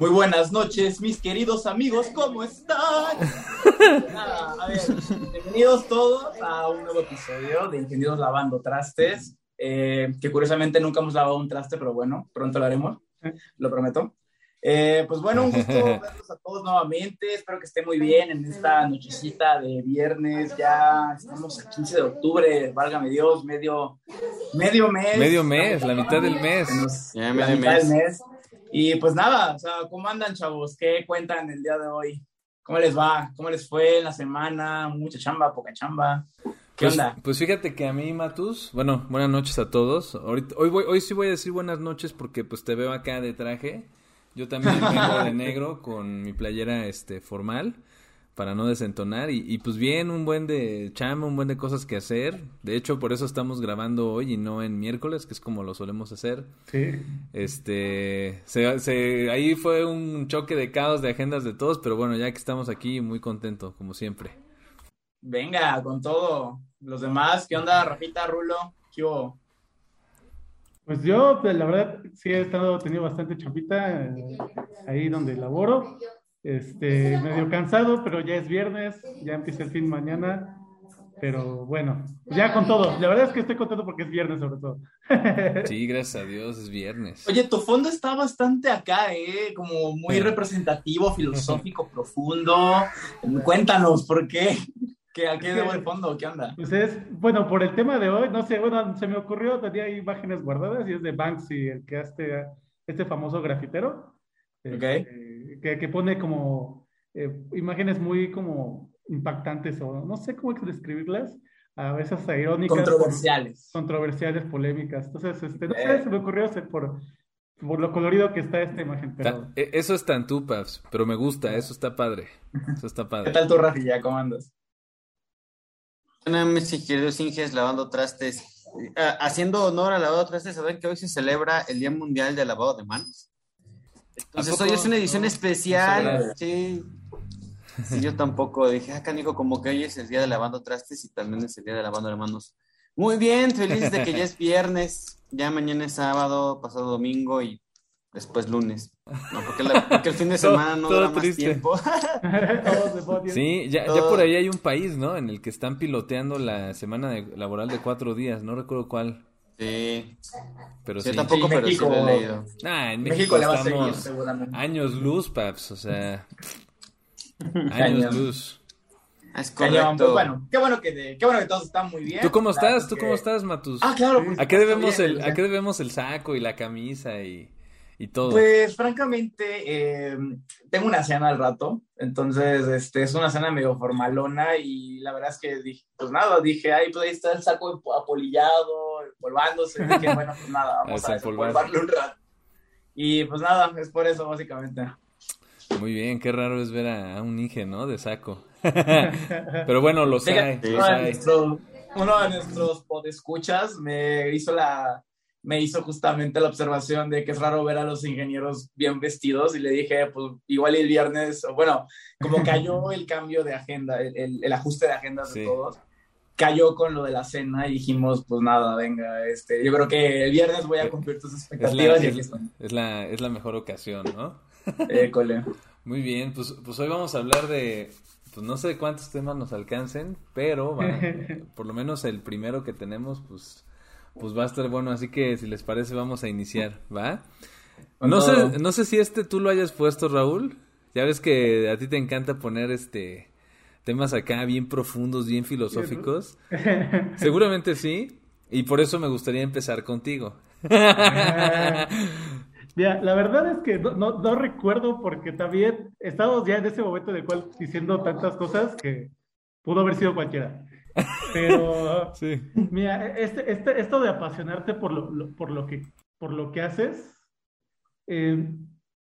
Muy buenas noches, mis queridos amigos, ¿cómo están? a ver, bienvenidos todos a un nuevo episodio de Ingenieros Lavando Trastes, eh, que curiosamente nunca hemos lavado un traste, pero bueno, pronto lo haremos, lo prometo. Eh, pues bueno, un gusto verlos a todos nuevamente, espero que estén muy bien en esta nochecita de viernes, ya estamos a 15 de octubre, válgame Dios, medio, medio mes. Medio mes, la mitad del mes. Ya, la mitad del mes. Y pues nada, o sea, ¿cómo andan, chavos? ¿Qué cuentan el día de hoy? ¿Cómo les va? ¿Cómo les fue en la semana? ¿Mucha chamba, poca chamba? ¿Qué pues, onda? Pues fíjate que a mí, Matus, bueno, buenas noches a todos. Ahorita, hoy, voy, hoy sí voy a decir buenas noches porque pues te veo acá de traje. Yo también vengo de negro con mi playera este formal para no desentonar y, pues bien, un buen de chamba, un buen de cosas que hacer. De hecho, por eso estamos grabando hoy y no en miércoles, que es como lo solemos hacer. Sí. Este, se, ahí fue un choque de caos de agendas de todos, pero bueno, ya que estamos aquí, muy contento, como siempre. Venga, con todo. Los demás, ¿qué onda, Rafita, Rulo? ¿Qué hubo? Pues yo, pues, la verdad, sí he estado teniendo bastante champita eh, ahí donde laboro. Este, medio cansado, pero ya es viernes, ya empieza el fin mañana. Pero bueno, ya con todo. La verdad es que estoy contento porque es viernes sobre todo. Sí, gracias a Dios, es viernes. Oye, tu fondo está bastante acá, ¿eh? Como muy representativo, filosófico, profundo. Cuéntanos, ¿por qué? ¿Qué, ¿A qué debo el fondo? ¿Qué onda? Pues es, bueno, por el tema de hoy, no sé, bueno, se me ocurrió, tenía imágenes guardadas y es de Banksy, el que hace este famoso grafitero. Este, que, que, pone como eh, imágenes muy como impactantes o no sé cómo describirlas, a veces irónicas. Controversiales. Controversiales, polémicas. Entonces, este, no sé, se me ocurrió hacer por, por lo colorido que está esta imagen. Pero... E, eso es tan tú, Paps, pero me gusta, eso está padre. Eso está padre. ¿Qué tal tu Rafi, ya? ¿Cómo andas? Buenas noches, queridos Inges, lavando trastes. haciendo honor al lavado de trastes, saben que hoy se celebra el Día Mundial del Lavado de Manos. Entonces hoy es una edición especial. Sí. sí. yo tampoco dije, ah, canijo, como que hoy es el día de lavando trastes y también es el día de lavando de manos. Muy bien, feliz de que ya es viernes, ya mañana es sábado, pasado domingo y después lunes. No, porque, el fin de semana no dura más tiempo. sí, ya, ya, por ahí hay un país, ¿no? En el que están piloteando la semana laboral de cuatro días, no recuerdo cuál. Sí. Pero Yo sí. tampoco, Sí, pero México- sí lo he leído. Ah, en México México, le va a seguir, seguramente. años luz, Paps, o sea, años luz. Es Cañón, pues correcto. bueno, qué bueno que, de- qué bueno que todos están muy bien. ¿Tú cómo Claro estás? ¿Tú que- cómo estás, Matus? Ah, claro. por ¿A qué supuesto, debemos bien, el, a qué debemos el saco y la camisa y, y todo? Pues francamente, eh, tengo una cena al rato, entonces este, es una cena medio formalona y la verdad es que dije, pues nada, dije, ay, pues ahí está el saco apolillado, empolvándose, dije, bueno, pues nada, vamos a desempolvarlo un rato. Y pues nada, es por eso básicamente. Muy bien, qué raro es ver a, a un Inge, ¿no? De saco. Pero bueno, los hay, Fíjate, los uno, de hay. uno de nuestros podescuchas me hizo la me hizo justamente la observación de que es raro ver a los ingenieros bien vestidos y le dije, pues igual el viernes, o bueno, como cayó el cambio de agenda, el, el- el ajuste de agenda de todos, cayó con lo de la cena y dijimos, pues nada, venga, este, yo creo que el viernes voy a cumplir tus Es la, expectativas es, están. es la, es la mejor ocasión, ¿no? Eh, cole. Muy bien, pues, pues hoy vamos a hablar de, pues no sé cuántos temas nos alcancen, pero por lo menos el primero que tenemos, pues, pues va a estar bueno, así que si les parece vamos a iniciar, ¿va? No sé, no sé si este tú lo hayas puesto, Raúl. Ya ves que a ti te encanta poner este temas acá bien profundos, bien filosóficos. Seguramente sí, y por eso me gustaría empezar contigo. Mira, la verdad es que no, no, no recuerdo porque también estamos ya en ese momento en el cual diciendo tantas cosas que pudo haber sido cualquiera. Pero Sí. mira, este, este, esto de apasionarte por lo, lo- por lo que, por lo que haces, eh,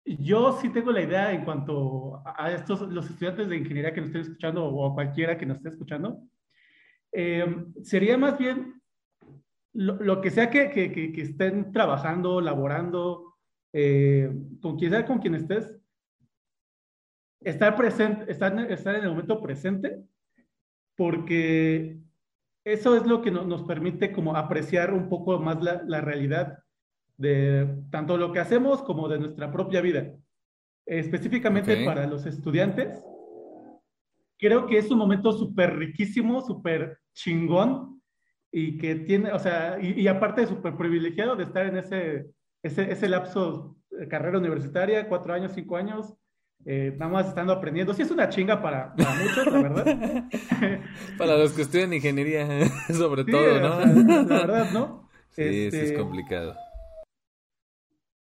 yo sí tengo la idea en cuanto a estos, los estudiantes de ingeniería que nos estén escuchando o a cualquiera que nos esté escuchando, eh, sería más bien lo, lo que sea que, que, que- estén trabajando, laborando, eh, con quien sea con quien estés, estar presente, estar, estar en el momento presente, porque eso es lo que no- nos permite como apreciar un poco más la, la realidad de tanto lo que hacemos como de nuestra propia vida. específicamente para los estudiantes. Creo que es un momento súper riquísimo, súper chingón y que tiene, o sea, y, aparte súper privilegiado de estar en ese, ese, ese lapso de carrera universitaria, cuatro años, cinco años, eh, nada más estando aprendiendo. Sí es una chinga para, para muchos, la verdad. para los que estudian ingeniería, sobre todo, ¿no? la verdad, ¿no? Sí, es este, complicado.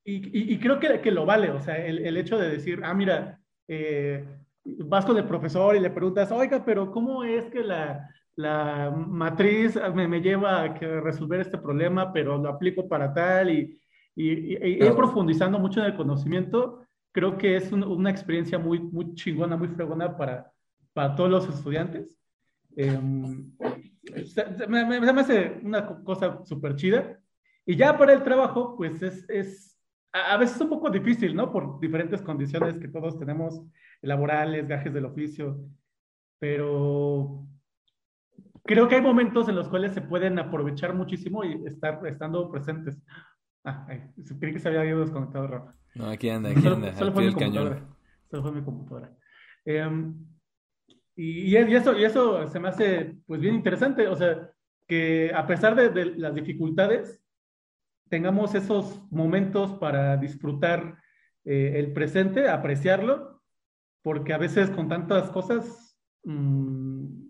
Y, y, creo que, que, lo vale, o sea, el, el hecho de decir, ah, mira, eh, vas con el profesor y le preguntas, oiga, pero ¿cómo es que la, la matriz me, me, lleva a que resolver este problema, pero lo aplico para tal? Y, y, y profundizando mucho en el conocimiento, creo que es una experiencia muy, muy chingona, muy fregona para, para todos los estudiantes. Eh, me, me, me, hace una cosa súper chida. Y ya para el trabajo, pues es, es a, veces un poco difícil, ¿no? Por diferentes condiciones que todos tenemos, laborales, gajes del oficio. Pero creo que hay momentos en los cuales se pueden aprovechar muchísimo y estar estando presentes. Ah, creí que se había ido desconectado, Rafa. No, aquí anda, aquí anda. Solo, fue mi computadora. Solo fue mi computadora. Em, y, y, eso, y eso se me hace pues bien interesante, o sea, que a pesar de, las dificultades, tengamos esos momentos para disfrutar eh, el presente, apreciarlo, porque a veces con tantas cosas, mmm,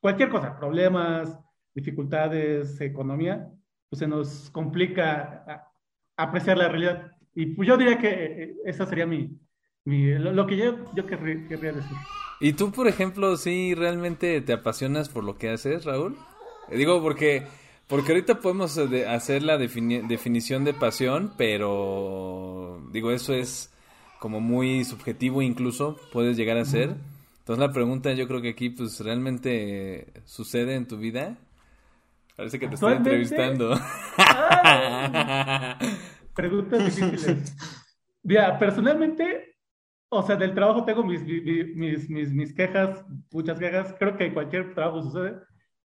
cualquier cosa, problemas, dificultades, economía, pues se nos complica apreciar la realidad. Y pues yo diría que eh, eso sería mi, lo, que yo, yo querría, decir. ¿Y tú, por ejemplo, sí realmente te apasionas por lo que haces, Raúl? Eh, digo, porque, porque ahorita podemos eh, hacer la definición de pasión, pero digo, eso es como muy subjetivo incluso, puedes llegar a ser. Entonces la pregunta yo creo que aquí pues realmente sucede en tu vida. Parece que te estoy entrevistando. preguntas difíciles. Mira, personalmente, o sea, del trabajo tengo mis, mis, mis, mis, quejas, muchas quejas, creo que en cualquier trabajo sucede,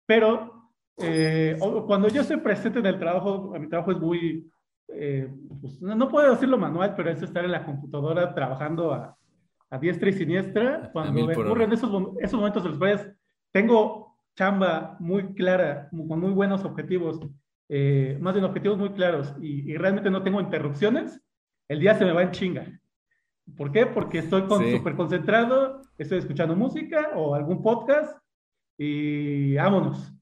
pero eh, cuando yo estoy presente en el trabajo, mi trabajo es muy, eh, pues, no, puedo decirlo manual, pero es estar en la computadora trabajando a, a diestra y siniestra, cuando me ocurren esos, esos momentos en los cuales tengo chamba muy clara, con muy buenos objetivos, eh, más bien objetivos muy claros y, realmente no tengo interrupciones, el día se me va en chinga. ¿Por qué? Porque estoy súper concentrado, estoy escuchando música o algún podcast y vámonos.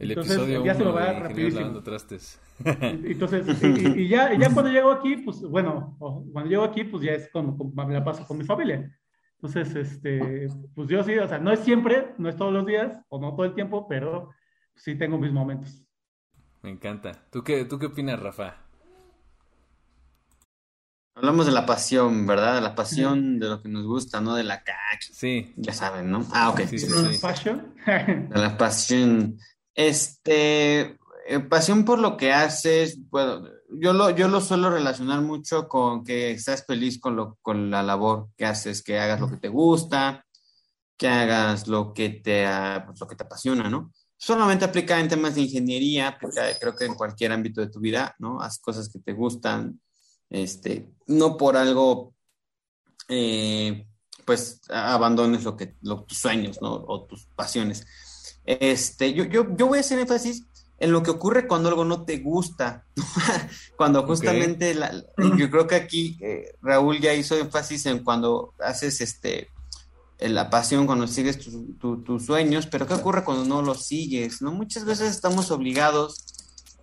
El Entonces, episodio ya se me va rapidísimo. Trastes. Entonces, y, ya, ya cuando llego aquí, pues bueno, cuando llego aquí, pues ya es como, me la paso con mi familia. Entonces, este, pues yo sí, o sea, no es siempre, no es todos los días o no todo el tiempo, pero sí tengo mis momentos. Me encanta. ¿Tú qué, tú qué opinas, Rafa? Hablamos de la pasión, ¿verdad? De la pasión de lo que nos gusta, ¿no? De la caca. Sí. Ya saben, ¿no? Ah, ok. Sí, sí, sí. ¿Pasión? de la pasión. Este, eh, pasión por lo que haces, bueno, yo lo, yo lo suelo relacionar mucho con que estás feliz con, lo, con la labor que haces, que hagas lo que te gusta, que hagas lo que te, pues, lo que te apasiona, ¿no? Solamente aplica en temas de ingeniería, aplica creo que en cualquier ámbito de tu vida, ¿no? Haz cosas que te gustan, este, no por algo, eh, pues abandones lo que, tus sueños, ¿no? O tus pasiones. Este, yo, yo, yo voy a hacer énfasis en lo que ocurre cuando algo no te gusta. cuando justamente, yo creo que aquí eh, Raúl ya hizo énfasis en cuando haces este la pasión, cuando sigues tus sueños, pero ¿qué ocurre cuando no los sigues? ¿no? Muchas veces estamos obligados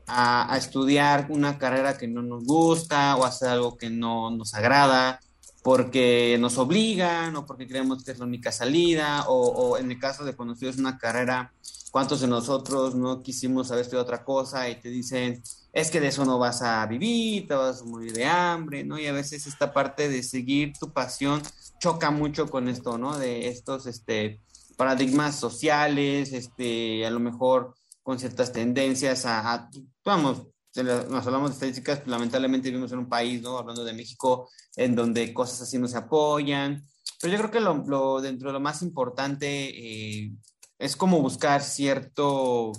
a, a, estudiar una carrera que no nos gusta o hacer algo que no nos agrada porque nos obligan o porque creemos que es la única salida o, o en el caso de cuando estudias una carrera ¿Cuántos de nosotros no quisimos haber estudiado otra cosa y te dicen, es que de eso no vas a vivir, te vas a morir de hambre, ¿no? Y a veces esta parte de seguir tu pasión choca mucho con esto, ¿no? De estos este, paradigmas sociales, este, a lo mejor con ciertas tendencias a, vamos, nos hablamos de estadísticas, pues, lamentablemente vivimos en un país, ¿no? Hablando de México, en donde cosas así no se apoyan. Pero yo creo que lo, dentro de lo más importante eh, es como buscar cierto,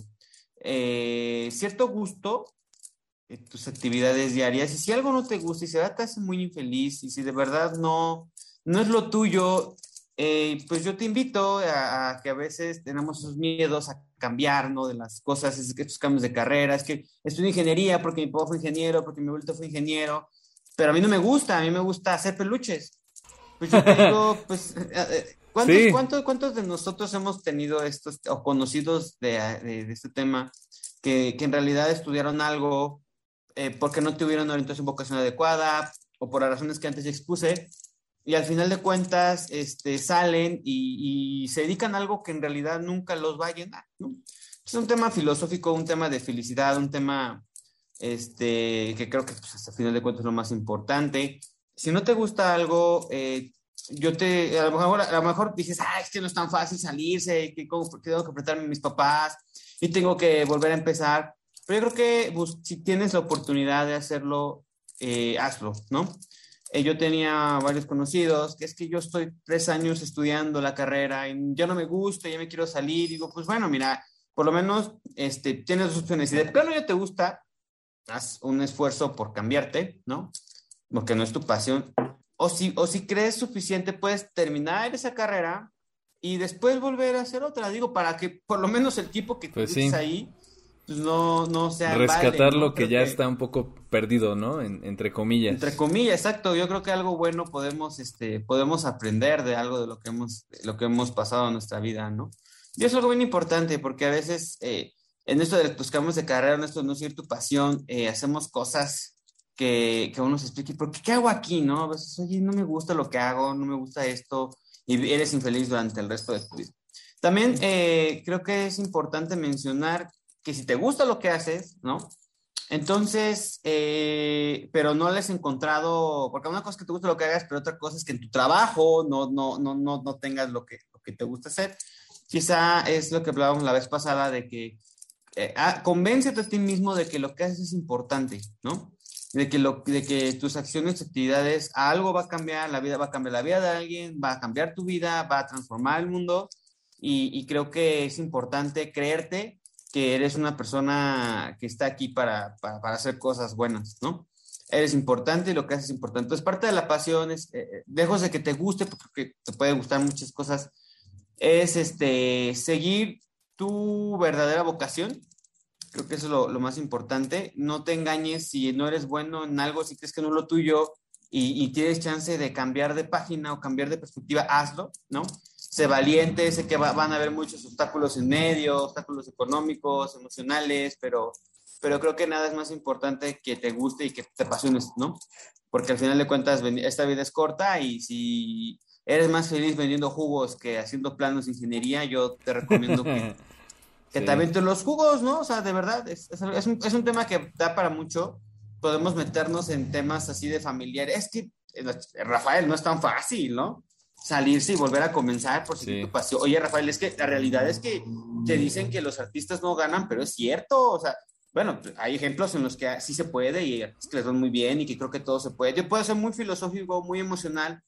eh, cierto gusto en tus actividades diarias. Y si algo no te gusta y se te hace muy infeliz y si de verdad no, no es lo tuyo, eh, pues yo te invito a, que a veces tenemos esos miedos a cambiar, ¿no? De las cosas, es que estos cambios de carrera, es que estudio ingeniería porque mi papá fue ingeniero, porque mi abuelo fue ingeniero, pero a mí no me gusta, a mí me gusta hacer peluches. Pues yo te digo, pues, eh, eh, ¿cuántos, ¿cuántos, de nosotros hemos tenido estos o conocidos de, de, este tema que, que, en realidad estudiaron algo porque no tuvieron una orientación vocacional adecuada o por las razones que antes expuse y al final de cuentas este, salen y, se dedican a algo que en realidad nunca los va a llenar, ¿no? Es un tema filosófico, un tema de felicidad, un tema este, que creo que pues, hasta final de cuentas es lo más importante. Si no te gusta algo, eh, yo te, a lo, mejor, a lo mejor dices, ah, es que no es tan fácil salirse, que, tengo que apretarme a mis papás y tengo que volver a empezar. Pero yo creo que pues, si tienes la oportunidad de hacerlo, eh, hazlo, ¿no? Eh, yo tenía varios conocidos, que es que yo estoy tres años estudiando la carrera y ya no me gusta, ya me quiero salir. digo, pues bueno, mira, por lo menos este, tienes dos opciones. Si de plano ya te gusta, haz un esfuerzo por cambiarte, ¿no? Porque no es tu pasión. O si, o si crees suficiente, puedes terminar esa carrera y después volver a hacer otra. Digo, para que por lo menos el tipo que pues ahí pues no, no sea. Rescatar lo que ya está un poco perdido, ¿no? entre comillas. Entre comillas, exacto. Yo creo que algo bueno podemos, este, podemos aprender de algo de lo que hemos, lo que hemos pasado en nuestra vida, ¿no? Y es algo bien importante porque a veces eh, en esto de cambios de carrera, en esto de no seguir tu pasión, eh, hacemos cosas que, que uno se explique, ¿por qué, qué hago aquí, no? A veces, oye, no me gusta lo que hago, no me gusta esto, y eres infeliz durante el resto de tu vida. También eh, creo que es importante mencionar que si te gusta lo que haces, ¿no? Entonces, eh, pero no les he encontrado, porque una cosa es que te gusta lo que hagas, pero otra cosa es que en tu trabajo no, no, no, no, no tengas lo que, lo que te gusta hacer. Quizá es lo que hablábamos la vez pasada de que eh, ah, convéncete a ti mismo de que lo que haces es importante, ¿no? De que, lo, de que tus acciones, actividades, algo va a cambiar, la vida va a cambiar la vida de alguien, va a cambiar tu vida, va a transformar el mundo. Y, y creo que es importante creerte que eres una persona que está aquí para, para, hacer cosas buenas, ¿no? Eres importante y lo que haces es importante. Entonces, parte de la pasión es, eh, eh, lejos de que te guste, porque te puede gustar muchas cosas, es este, seguir tu verdadera vocación. Creo que eso es lo, más importante. No te engañes si no eres bueno en algo, si crees que no es lo tuyo y tienes chance de cambiar de página o cambiar de perspectiva, hazlo, ¿no? Sé valiente, sé que van a haber muchos obstáculos en medio, obstáculos económicos, emocionales, pero, pero creo que nada es más importante que te guste y que te apasiones, ¿no? Porque al final de cuentas esta vida es corta y si eres más feliz vendiendo jugos que haciendo planos de ingeniería, yo te recomiendo que, que te aventes los jugos, ¿no? O sea, de verdad, es, es, un, es un tema que da para mucho. Podemos meternos en temas así de familiar. Es que, eh, Rafael, no es tan fácil, ¿no? Salirse y volver a comenzar por si tu pasión. Oye, Rafael, es que la realidad es que te dicen que los artistas no ganan, pero es cierto, o sea, bueno, hay ejemplos en los que sí se puede y es que les van muy bien y que creo que todo se puede. Yo puedo ser muy filosófico, muy emocional,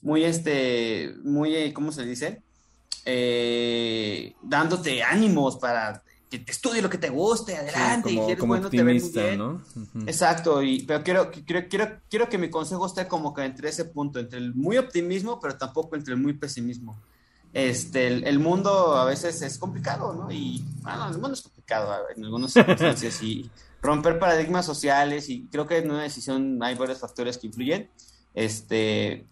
muy, este, muy, ¿cómo se dice? Eh, dándote ánimos para que te estudie lo que te guste, adelante, y eres bueno, te ves muy bien. ¿no? Exacto, y, pero quiero, quiero, quiero, quiero que mi consejo esté como que entre ese punto, entre el muy optimismo, pero tampoco entre el muy pesimismo. Este, el, mundo a veces es complicado, ¿no? Y, bueno, el mundo es complicado en algunas circunstancias y romper paradigmas sociales y creo que en una decisión hay varios factores que influyen. Este,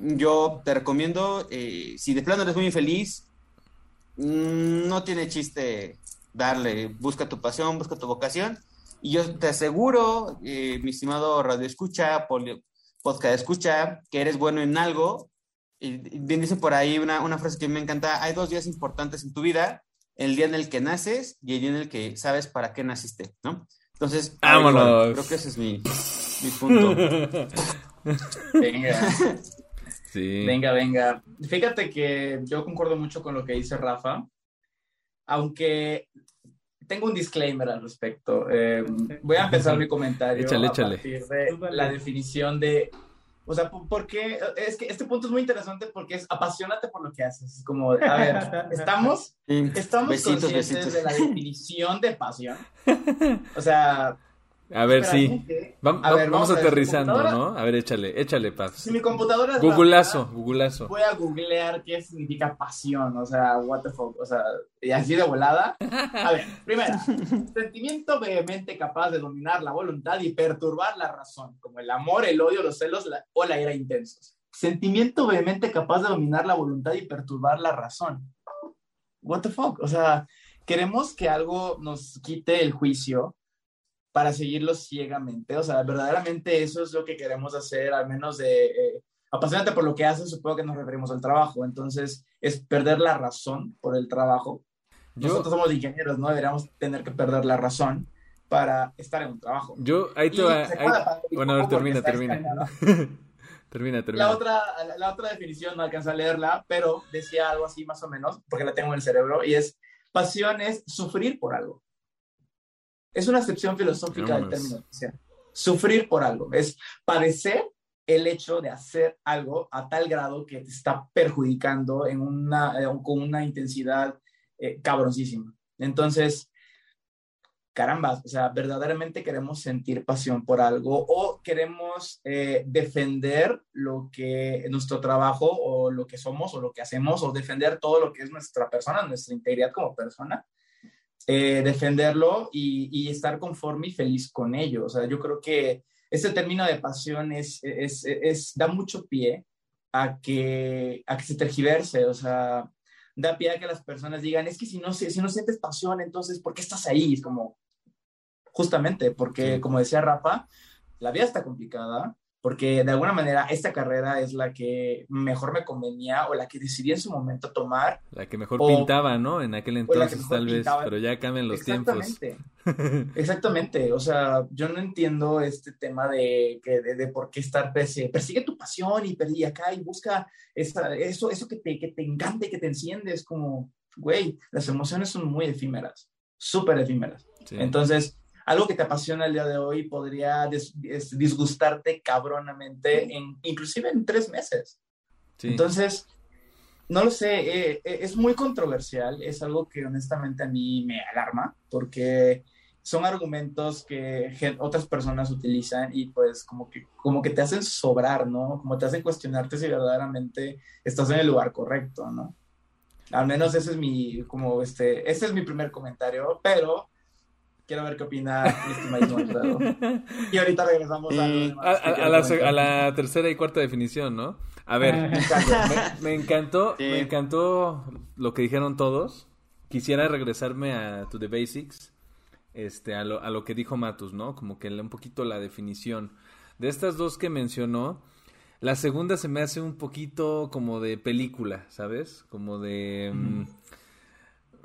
yo te recomiendo, eh, si de plano eres muy infeliz, mm, no tiene chiste darle, busca tu pasión, busca tu vocación. Y yo te aseguro, eh, mi estimado radio escucha, podcast escucha, que eres bueno en algo. Y bien dice por ahí una, una frase que me encanta, hay dos días importantes en tu vida, el día en el que naces y el día en el que sabes para qué naciste, ¿no? Entonces, creo que ese es mi, mi punto. venga. Venga, venga. Fíjate que yo concuerdo mucho con lo que dice Rafa aunque tengo un disclaimer al respecto. Eh, voy a empezar mi comentario a partir de la definición de, o sea, porque es que este punto es muy interesante porque es apasionate por lo que haces. Como, a ver, estamos, estamos conscientes de la definición de pasión. O sea, A ver, sí. A ver, vamos, vamos a aterrizando. ¿no? A ver, échale, échale, Paz. Si mi computadora es Googleazo, rápida, googleazo. Voy a googlear qué significa pasión, o sea, what the fuck, o sea, y así de volada. A ver, primero, sentimiento vehemente capaz de dominar la voluntad y perturbar la razón, como el amor, el odio, los celos la- o la ira intensos. Sentimiento vehemente capaz de dominar la voluntad y perturbar la razón. What the fuck, o sea, queremos que algo nos quite el juicio para seguirlo ciegamente, o sea, verdaderamente eso es lo que queremos hacer, al menos de... eh, apasionante por lo que haces, supongo que nos referimos al trabajo. Entonces, es perder la razón por el trabajo. Yo, Nosotros somos ingenieros, ¿no? Deberíamos tener que perder la razón para estar en un trabajo. yo, ahí te va. ahí- Bueno, a ver, termina, termina. termina, termina. La otra, la, la otra definición no alcanza a leerla, pero decía algo así más o menos, porque la tengo en el cerebro, y es, pasión es sufrir por algo. Es una acepción filosófica del término. Sufrir por algo, es padecer el hecho de hacer algo a tal grado que te está perjudicando en una, eh, con una intensidad eh, cabroncísima. Entonces, carambas, o sea, verdaderamente queremos sentir pasión por algo o queremos eh, defender lo que nuestro trabajo o lo que somos o lo que hacemos o defender todo lo que es nuestra persona, nuestra integridad como persona, eh, defenderlo y, y estar conforme y feliz con ello. O sea, yo creo que este término de pasión es, es, es, da mucho pie a que, a que se tergiverse, o sea, da pie a que las personas digan, es que si no, si no sientes pasión, entonces, ¿por qué estás ahí? Es como, justamente, porque como decía Rafa, la vida está complicada, porque de alguna manera esta carrera es la que mejor me convenía o la que decidí en su momento tomar. La que mejor o- pintaba, ¿no? En aquel entonces, tal vez, pintaba. pero ya cambian los tiempos. Exactamente. Exactamente, o sea, yo no entiendo este tema de, que, de, de por qué estar, persigue, persigue tu pasión y, y acá y busca esa- eso, eso que te, que te encanta y que te enciende, es como, güey, las emociones son muy efímeras, súper efímeras. Sí. Entonces, algo que te apasiona el día de hoy podría dis- dis- disgustarte cabronamente, en, inclusive en tres meses. Sí. Entonces, no lo sé, eh, eh, es muy controversial, es algo que honestamente a mí me alarma, porque son argumentos que otras personas utilizan y pues como que, como que te hacen sobrar, ¿no? Como te hacen cuestionarte si verdaderamente estás en el lugar correcto, ¿no? Al menos ese es mi, como este, ese es mi primer comentario, pero quiero ver qué opina mi estimadísimo Alfredo. Y ahorita regresamos a, lo Y- demás a, a- la, a la tercera y cuarta definición, ¿no? A ver, me, me encantó, Sí. me encantó lo que dijeron todos. Quisiera regresarme a To The Basics, este, a lo, a lo que dijo Matus, ¿no? Como que un poquito la definición. De estas dos que mencionó, la segunda se me hace un poquito como de película, ¿sabes? Como de... mm,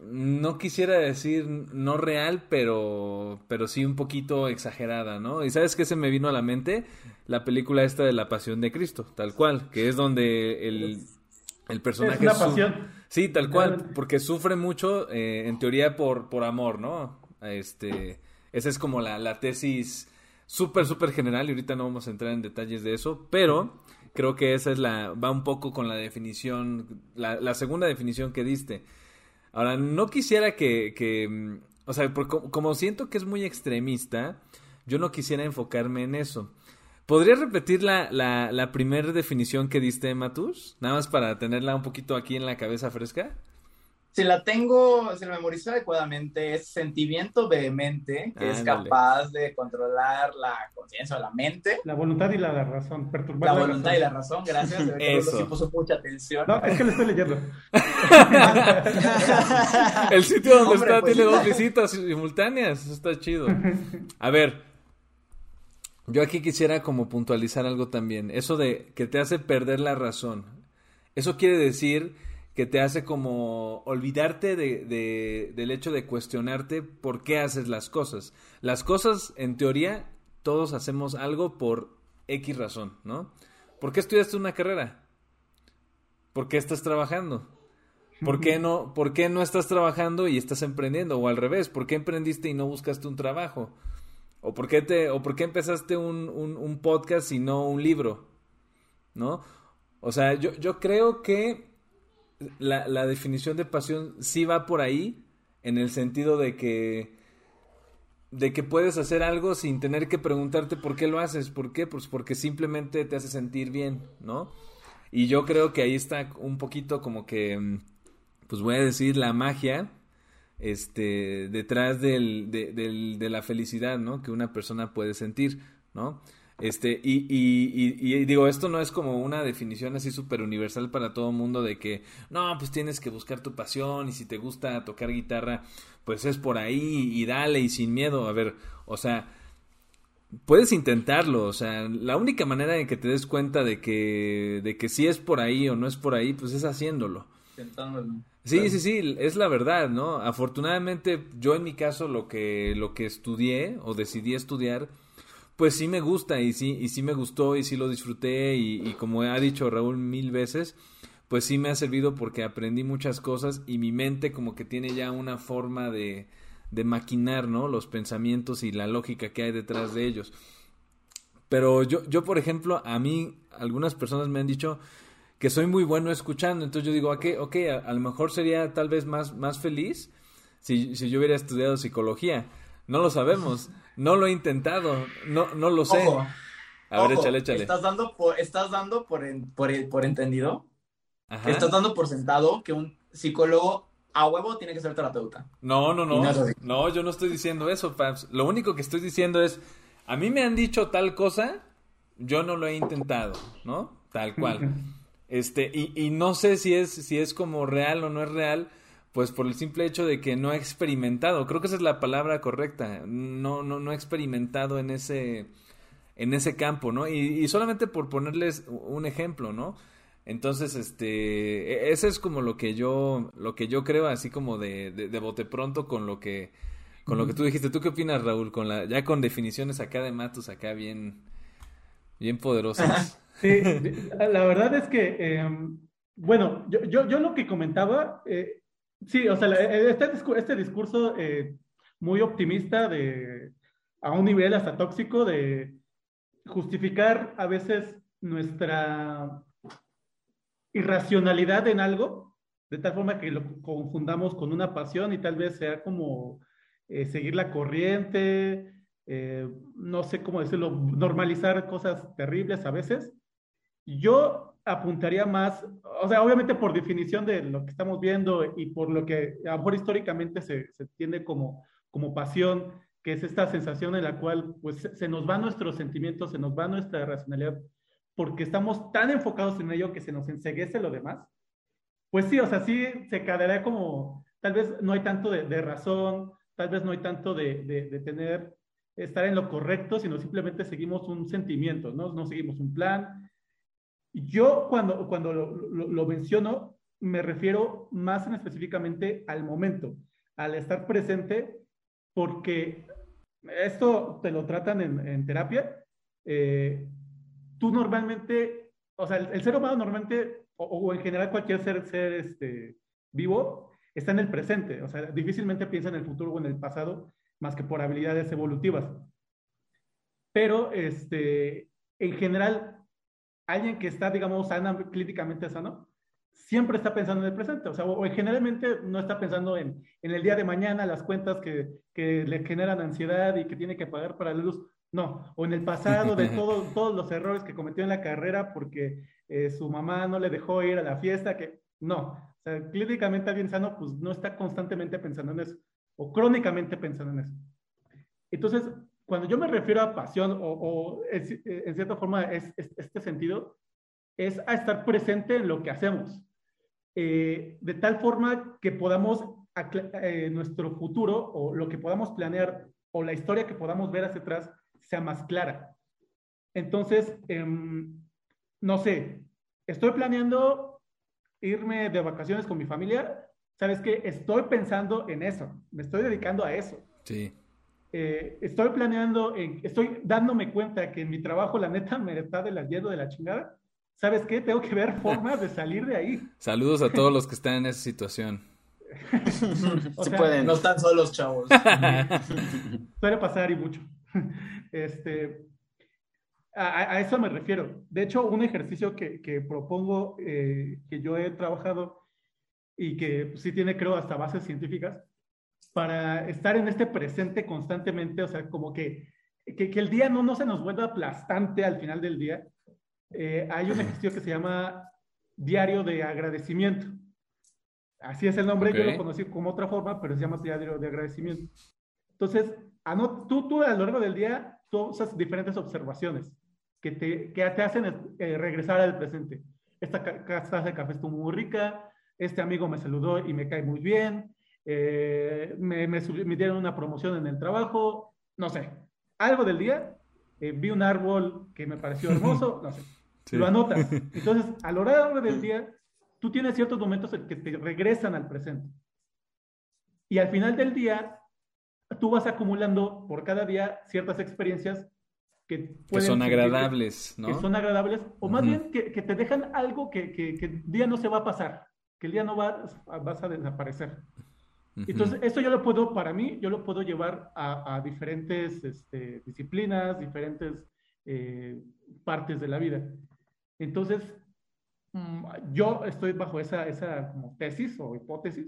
no quisiera decir no real, pero, pero sí un poquito exagerada, ¿no? Y sabes qué se me vino a la mente? La película esta de la Pasión de Cristo, tal cual, que es donde el, el personaje... Es una pasión. Sí, tal cual, porque sufre mucho, eh, en teoría, por, por amor, ¿no? Este, esa es como la, la tesis súper, súper general y ahorita no vamos a entrar en detalles de eso, pero creo que esa es la, va un poco con la definición, la, la segunda definición que diste. Ahora, no quisiera que, que mm, o sea, como siento que es muy extremista, yo no quisiera enfocarme en eso. ¿Podrías repetir la, la, la primera definición que diste, Matus? Nada más para tenerla un poquito aquí en la cabeza fresca. Si la tengo, si la memorizo adecuadamente, es sentimiento vehemente que es capaz de controlar la conciencia o la mente, La voluntad y la razón. Perturbar la voluntad y la razón. Gracias. Eso. Sí puso mucha atención. No, es que lo estoy leyendo. El sitio donde Hombre, está pues, tiene dos visitas simultáneas. Eso está chido. A ver, yo aquí quisiera como puntualizar algo también. Eso de que te hace perder la razón. Eso quiere decir que te hace como olvidarte de, de- del hecho de cuestionarte por qué haces las cosas. Las cosas, en teoría, todos hacemos algo por X razón, ¿no? ¿Por qué estudiaste una carrera? ¿Por qué estás trabajando? ¿Por qué no, por qué no estás trabajando y estás emprendiendo? O al revés, ¿por qué emprendiste y no buscaste un trabajo? ¿O por qué, te, o por qué empezaste un, un- podcast y no un libro? ¿No? O sea, yo, yo creo que la, la definición de pasión sí va por ahí, en el sentido de que de que puedes hacer algo sin tener que preguntarte por qué lo haces. ¿Por qué? Pues porque simplemente te hace sentir bien, ¿no? Y yo creo que ahí está un poquito como que, mm, pues voy a decir, la magia este, detrás del, de, del, de la felicidad, ¿no? Que una persona puede sentir, ¿no? Este, y, y, y, digo, esto no es como una definición así súper universal para todo el mundo de que, no, pues tienes que buscar tu pasión y si te gusta tocar guitarra, pues es por ahí y dale y sin miedo. A ver, o sea, puedes intentarlo, o sea, la única manera en que te des cuenta de que, de que si es por ahí o no es por ahí, pues es haciéndolo. Sí, sí, sí, es la verdad, ¿no? Afortunadamente, yo en mi caso lo que, lo que estudié o decidí estudiar, pues sí me gusta y sí, y sí me gustó y sí lo disfruté y, como ha dicho Raúl mil veces, pues sí me ha servido porque aprendí muchas cosas y mi mente como que tiene ya una forma de, de maquinar, ¿no? Los pensamientos y la lógica que hay detrás de ellos. Pero yo, yo, por ejemplo, a mí algunas personas me han dicho que soy muy bueno escuchando, entonces yo digo, ok, okay a, lo mejor sería tal vez más, más feliz si, si yo hubiera estudiado psicología. No lo sabemos. No lo he intentado, no, no lo sé. a ver, échale, échale. Estás dando por, estás dando por, por, entendido. Estás dando por sentado que un psicólogo a huevo tiene que ser terapeuta. No, no, no. No, yo no estoy diciendo eso, Paps. Lo único que estoy diciendo es, a mí me han dicho tal cosa, yo no lo he intentado, ¿no? Tal cual. Este, y, y no sé si es, si es como real o no es real, pues por el simple hecho de que no he experimentado, creo que esa es la palabra correcta, no, no, no he experimentado en ese, en ese campo, ¿no? Y, solamente por ponerles un ejemplo, ¿no? Entonces, este, e, ese es como lo que yo, lo que yo creo, así como de, de, bote pronto con lo que, con lo que tú dijiste. ¿Tú qué opinas, Raúl? Con la, ya con definiciones acá de Matus, acá bien, bien poderosas. Sí, la verdad es que, em, bueno, yo, yo, yo, lo que comentaba, eh, Sí, o sea, eh, este, este discurso eh, muy optimista de, a un nivel hasta tóxico de justificar a veces nuestra irracionalidad en algo, de tal forma que lo confundamos con una pasión y tal vez sea como eh, seguir la corriente, no sé cómo decirlo, normalizar cosas terribles a veces. Yo apuntaría más, o sea, obviamente por definición de lo que estamos viendo y por lo que a lo mejor históricamente se, se entiende como, como pasión, que es esta sensación en la cual pues se nos van nuestros sentimientos, se nos va nuestra racionalidad, porque estamos tan enfocados en ello que se nos enseguece lo demás. Pues sí, o sea, sí se quedaría como, tal vez no hay tanto de, de razón, tal vez no hay tanto de, de, de, tener, estar en lo correcto, sino simplemente seguimos un sentimiento, ¿no? No seguimos un plan, yo cuando, cuando lo, menciono, me refiero más en específicamente al momento, al estar presente, porque esto te lo tratan en, terapia. Eh, tú normalmente, o sea, el, ser humano normalmente, o, en general cualquier ser, ser este, vivo, está en el presente, o sea, difícilmente piensa en el futuro o en el pasado, más que por habilidades evolutivas. Pero, este, en general, alguien que está, digamos, sana, clínicamente sano, siempre está pensando en el presente, o sea, o, generalmente no está pensando en, en, el día de mañana, las cuentas que, que, le generan ansiedad y que tiene que pagar para la luz, no, o en el pasado de todo, todos los errores que cometió en la carrera porque eh, su mamá no le dejó ir a la fiesta, que no, o sea, clínicamente alguien sano pues no está constantemente pensando en eso, o crónicamente pensando en eso. Entonces, cuando yo me refiero a pasión o, en cierta forma es, este sentido, es a estar presente en lo que hacemos, eh, de tal forma que podamos, eh, nuestro futuro o lo que podamos planear o la historia que podamos ver hacia atrás sea más clara. Entonces, em, no sé, estoy planeando irme de vacaciones con mi familia, ¿sabes qué? Estoy pensando en eso, me estoy dedicando a eso. Sí. Eh, estoy planeando, estoy dándome cuenta que en mi trabajo la neta me está de la hielo de la chingada. ¿Sabes qué? Tengo que ver formas de salir de ahí. Saludos a todos los que están en esa situación. sí pueden. No están solos, chavos. Suele pasar y mucho. Este, a, eso me refiero. De hecho, un ejercicio que, que propongo, eh, que yo he trabajado y que sí tiene, creo, hasta bases científicas, para estar en este presente constantemente, o sea, como que, que, el día no, no se nos vuelva aplastante al final del día. Eh, hay un ejercicio que se llama diario de agradecimiento. Así es el nombre, yo lo conocí como otra forma, pero se llama diario de agradecimiento. Entonces, tú, tú a lo largo del día, tú usas diferentes observaciones que te, que te hacen eh, regresar al presente. Esta taza de café estuvo muy rica, este amigo me saludó y me cae muy bien, eh, me, me, dieron una promoción en el trabajo, no sé, algo del día, eh, vi un árbol que me pareció hermoso, no sé, lo anotas. Entonces, a lo largo del día, tú tienes ciertos momentos que te regresan al presente. Y al final del día, tú vas acumulando por cada día ciertas experiencias que, son agradables, ¿no? Que son agradables, o más bien que, que, te dejan algo que, que, el día no se va a pasar, que el día no va, vas a desaparecer. Entonces, esto yo lo puedo, para mí, yo lo puedo llevar a, a diferentes este, disciplinas, diferentes eh, partes de la vida. Entonces, mm, yo estoy bajo esa, esa como tesis o hipótesis.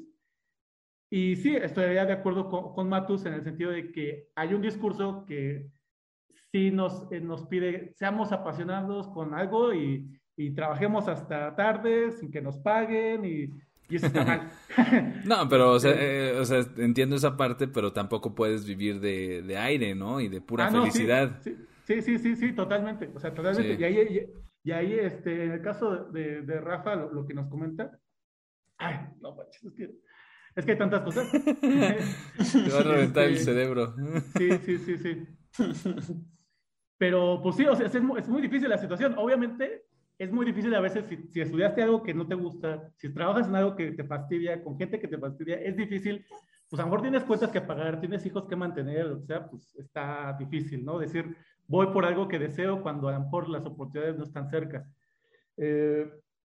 Y sí, estoy de acuerdo con, con, Matus en el sentido de que hay un discurso que sí nos, eh, nos pide, seamos apasionados con algo y, y trabajemos hasta tarde sin que nos paguen y y eso está mal. no, pero, o sea, eh, o sea, entiendo esa parte, pero tampoco puedes vivir de, de aire, ¿no? Y de pura ah, felicidad. Sí, sí, sí, sí, totalmente. O sea, totalmente. Y ahí, y, ahí, este, en el caso de, de Rafa, lo, que nos comenta. Ay, no manches, es que, es que hay tantas cosas. Te va a reventar el este, cerebro. Sí, sí, sí, sí. Pero, pues sí, o sea, es muy, es muy difícil la situación. Obviamente, es muy difícil a veces si, estudiaste algo que no te gusta, si trabajas en algo que te fastidia, con gente que te fastidia, es difícil. Pues a lo mejor tienes cuentas que pagar, tienes hijos que mantener, o sea, pues está difícil, ¿no? Decir, voy por algo que deseo cuando a lo mejor las oportunidades no están cerca. Eh,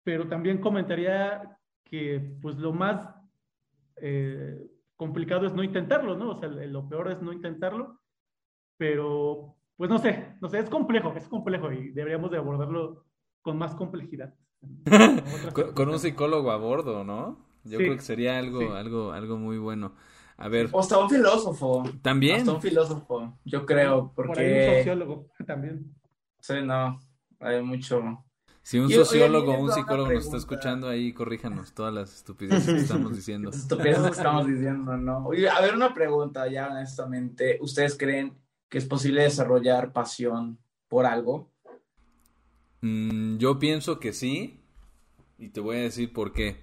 pero también comentaría que pues lo más eh, complicado es no intentarlo, ¿no? O sea, lo peor es no intentarlo, pero pues no sé, no sé, es complejo, es complejo y deberíamos de abordarlo con más complejidad. con, un psicólogo a bordo, ¿no? Yo creo que sería algo, algo, algo muy bueno. A ver. O hasta un filósofo. También. Hasta un filósofo, yo creo, porque. Por ahí un sociólogo también. Sí, no, hay mucho. Si un sociólogo o un psicólogo nos está escuchando ahí, corríjanos todas las estupideces que estamos diciendo. Las estupideces que estamos diciendo, ¿no? Oye, a ver, una pregunta ya honestamente. ¿Ustedes creen que es posible desarrollar pasión por algo? Mm, yo pienso que sí. Y te voy a decir por qué.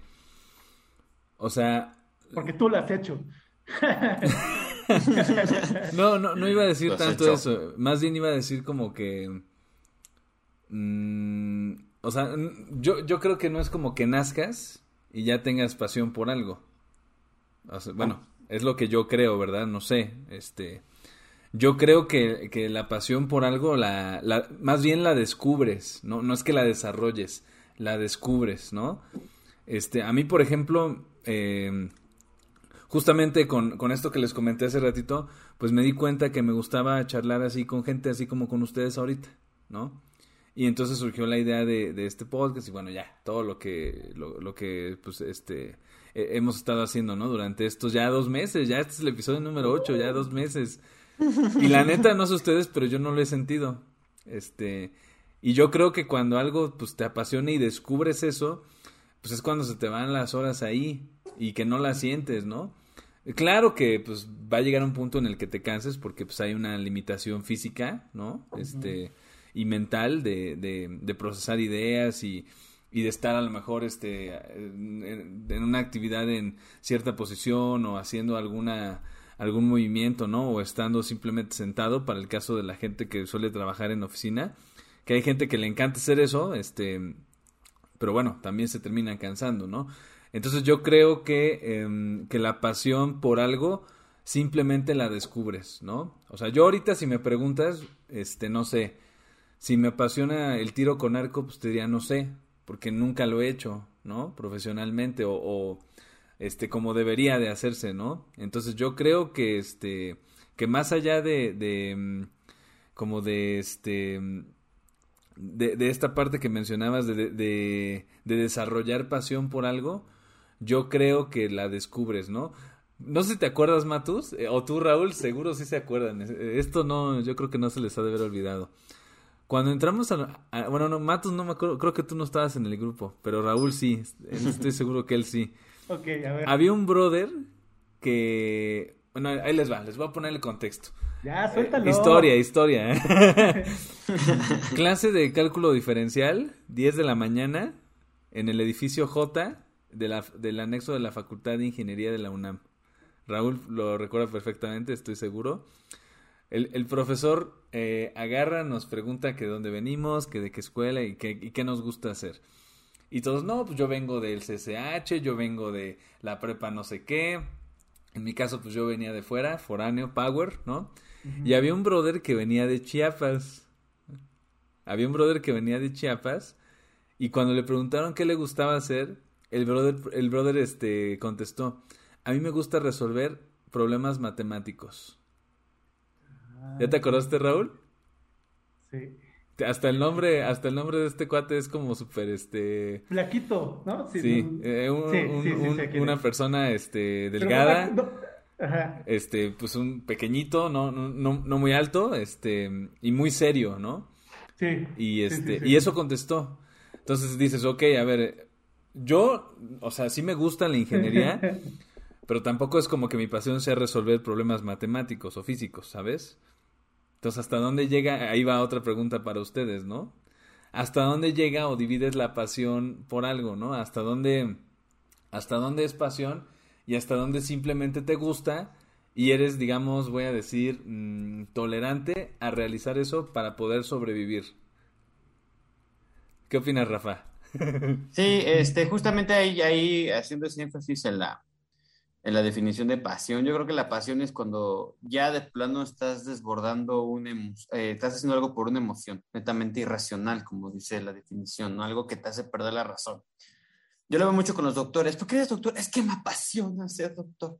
O sea. Porque tú lo has hecho. no, no, no iba a decir tanto eso. Más bien iba a decir como que. Mm, o sea, yo, yo creo que no es como que nazcas y ya tengas pasión por algo. bueno, es lo que yo creo, ¿verdad? No sé. Este yo creo que, que la pasión por algo, la, la, más bien la descubres, ¿no? No es que la desarrolles, la descubres, ¿no? Este, a mí, por ejemplo, eh, justamente con, con, esto que les comenté hace ratito, pues me di cuenta que me gustaba charlar así con gente, así como con ustedes ahorita, ¿no? Y entonces surgió la idea de, de este podcast y bueno, ya, todo lo que, lo, lo que, pues, este, hemos estado haciendo, ¿no? Durante estos ya dos meses, ya este es el episodio número ocho, ya dos meses. Y la neta, no sé ustedes, pero yo no lo he sentido. Este, y yo creo que cuando algo pues te apasiona y descubres eso, pues es cuando se te van las horas ahí y que no las sientes, ¿no? Claro que pues va a llegar un punto en el que te canses porque pues hay una limitación física, ¿no? Este, y mental de, de, de procesar ideas y, y de estar a lo mejor este en, una actividad en cierta posición o haciendo alguna algún movimiento, ¿no? O estando simplemente sentado para el caso de la gente que suele trabajar en oficina, que hay gente que le encanta hacer eso, este, pero bueno, también se terminan cansando, ¿no? Entonces yo creo que, em, que la pasión por algo simplemente la descubres, ¿no? O sea, yo ahorita si me preguntas, este, no sé, si me apasiona el tiro con arco, pues te diría no sé, porque nunca lo he hecho, ¿no? Profesionalmente o este, como debería de hacerse, ¿no? Entonces yo creo que, este, que más allá de, de mm, como de, este, mm, de, de, esta parte que mencionabas de, de, de desarrollar pasión por algo, yo creo que la descubres, ¿no? No sé si te acuerdas, Matus, eh, o tú, Raúl, seguro sí se acuerdan. Esto no, yo creo que no se les ha de haber olvidado. Cuando entramos a, bueno, no, Matus no me acuerdo, creo que tú no estabas en el grupo, pero Raúl sí, estoy seguro que él sí. Ok, a ver. Había un brother que, bueno, ahí les va, les voy a poner el contexto. Ya, suéltalo. historia, historia. ¿eh? Clase de cálculo diferencial, 10 de la mañana, en el edificio J de la, del anexo de la Facultad de Ingeniería de la UNAM. Raúl lo recuerda perfectamente, estoy seguro. El, el profesor eh, agarra, nos pregunta que de dónde venimos, que de qué escuela y qué, y qué nos gusta hacer. Y todos, no, pues yo vengo del CCH, yo vengo de la prepa no sé qué. En mi caso, pues yo venía de fuera, foráneo, power, ¿no? Y había un brother que venía de Chiapas. Había un brother que venía de Chiapas. Y cuando le preguntaron qué le gustaba hacer, el brother, el brother este, contestó, a mí me gusta resolver problemas matemáticos. ¿Ya te acordaste, Raúl? Sí. Hasta el nombre, hasta el nombre de este cuate es como súper, este... Flaquito, ¿no? Sí, eh, una persona, este, delgada. Ajá. Este, pues un pequeñito, no, no, no, muy alto, este, y muy serio, ¿no? Sí. Y este, y eso contestó. Entonces dices, ok, a ver, yo, o sea, sí me gusta la ingeniería, pero tampoco es como que mi pasión sea resolver problemas matemáticos o físicos, ¿sabes? Entonces, ¿hasta dónde llega? Ahí va otra pregunta para ustedes, ¿no? ¿Hasta dónde llega o divides la pasión por algo, ¿no? ¿Hasta dónde, hasta dónde es pasión y hasta dónde simplemente te gusta y eres, digamos, voy a decir, mm, tolerante a realizar eso para poder sobrevivir? ¿Qué opinas, Rafa? Sí, este, justamente ahí, ahí haciendo ese énfasis en la, en la definición de pasión. Yo creo que la pasión es cuando ya de plano estás desbordando un eh, estás haciendo algo por una emoción netamente irracional, como dice la definición, ¿no? Algo que te hace perder la razón. Yo lo veo mucho con los doctores. ¿Por qué eres doctor? Es que me apasiona ser doctor.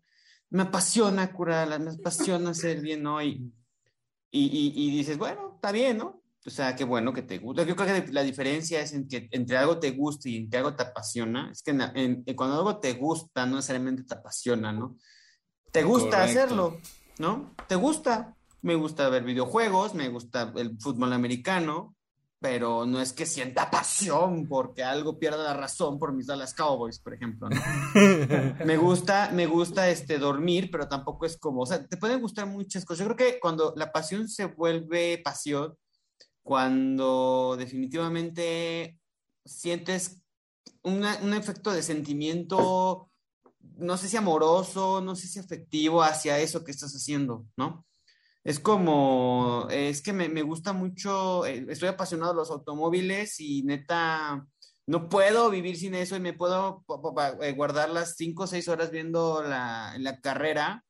Me apasiona curar, me apasiona ser bien, ¿no? Y, y, y dices, bueno, está bien, ¿no? O sea, qué bueno que te gusta. Yo creo que la diferencia es en que entre algo te gusta y entre algo te apasiona. Es que cuando algo te gusta, no necesariamente te apasiona, ¿no? Te gusta hacerlo, ¿no? Te gusta. Me gusta ver videojuegos, me gusta el fútbol americano, pero no es que sienta pasión porque algo pierda la razón por mis Dallas Cowboys, por ejemplo. me gusta, me gusta este dormir, pero tampoco es como, o sea, te pueden gustar muchas cosas. Yo creo que cuando la pasión se vuelve pasión, cuando definitivamente sientes un efecto de sentimiento, no sé si amoroso, no sé si afectivo hacia eso que estás haciendo, ¿no? Es como, es que me, gusta mucho, eh, estoy apasionado de los automóviles y neta, no puedo vivir sin eso y me puedo eh, guardar las cinco o seis horas viendo la, carrera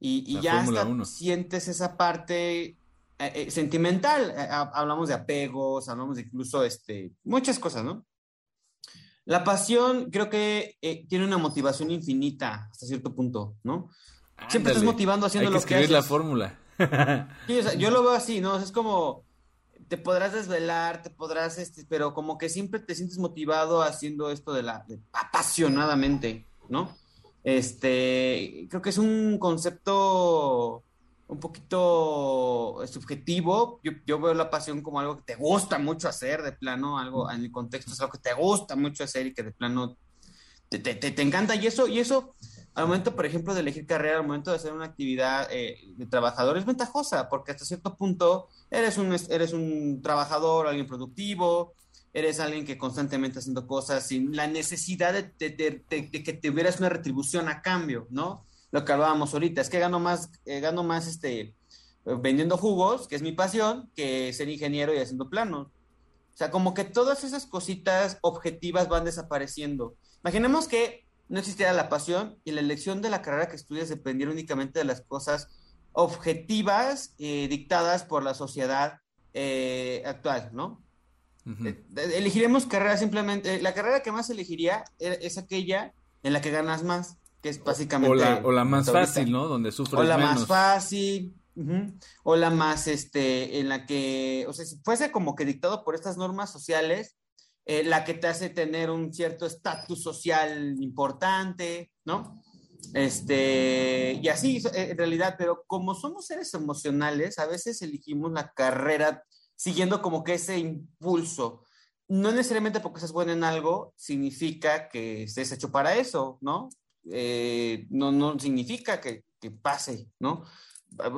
y, ya hasta sientes esa parte eh, eh, sentimental, eh, hablamos de apegos, hablamos de incluso este, muchas cosas, ¿no? La pasión creo que tiene una motivación infinita hasta cierto punto, ¿no? Siempre estás motivando haciendo lo que haces. la fórmula. yo lo veo así, ¿no? es como te podrás desvelar, te podrás, este, pero como que siempre te sientes motivado haciendo esto de la apasionadamente, ¿no? Este, creo que es un concepto un poquito subjetivo. Yo, veo la pasión como algo que te gusta mucho hacer, de plano, algo en el contexto es algo que te gusta mucho hacer y que de plano te, te, te, encanta. Y eso, y eso, al momento, por ejemplo, de elegir carrera, al momento de hacer una actividad eh, de trabajador, es ventajosa, porque hasta cierto punto eres un, eres un trabajador, alguien productivo, eres alguien que constantemente haciendo cosas sin la necesidad de, de, que tuvieras una retribución a cambio, ¿no? Lo que hablábamos ahorita, es que gano más, eh, gano más este, vendiendo jugos, que es mi pasión, que ser ingeniero y haciendo planos. O sea, como que todas esas cositas objetivas van desapareciendo. Imaginemos que no existiera la pasión y la elección de la carrera que estudias dependiera únicamente de las cosas objetivas eh, dictadas por la sociedad eh, actual, ¿no? elegiremos carrera simplemente, la carrera que más elegiría es aquella en la que ganas más que es básicamente... O la, más fácil, ¿no? Donde sufres O la más fácil, o la más, este, en la que, o sea, si fuese como que dictado por estas normas sociales, eh, la que te hace tener un cierto estatus social importante, ¿no? Este, y así eh, en realidad, pero como somos seres emocionales, a veces elegimos la carrera siguiendo como que ese impulso. No necesariamente porque seas bueno en algo, significa que estés hecho para eso, ¿no? Eh, no, no significa que, que pase, ¿no?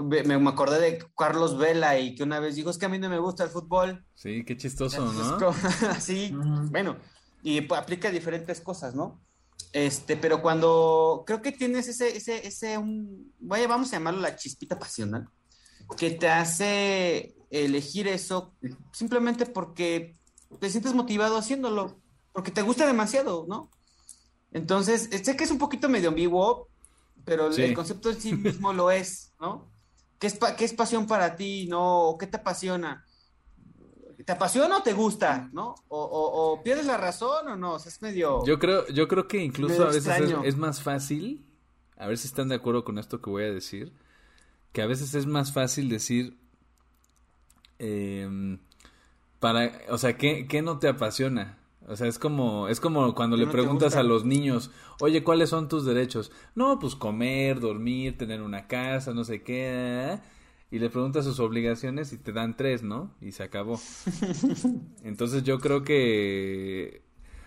Me, me, acordé de Carlos Vela y que una vez dijo, es que a mí no me gusta el fútbol. Sí, qué chistoso, ¿no? sí, bueno, y aplica diferentes cosas, ¿no? Este, pero cuando creo que tienes ese, ese, ese, un, vaya, vamos a llamarlo la chispita pasional, que te hace elegir eso simplemente porque te sientes motivado haciéndolo, porque te gusta demasiado, ¿no? Entonces, sé que es un poquito medio ambiguo, pero el concepto en sí mismo lo es, ¿no? ¿Qué es, ¿Qué es pasión para ti, no? ¿Qué te apasiona? ¿Te apasiona o te gusta, no? O, pierdes la razón o no, o sea, es medio... Yo creo, yo creo que incluso a veces es, más fácil, a ver si están de acuerdo con esto que voy a decir, que a veces es más fácil decir, eh, para, o sea, ¿qué, ¿qué, no te apasiona? O sea, es como, es como cuando le preguntas a los niños, oye, ¿cuáles son tus derechos? No, pues comer, dormir, tener una casa, no sé qué. Y le preguntas sus obligaciones y te dan tres, ¿no? Y se acabó. Entonces yo creo que,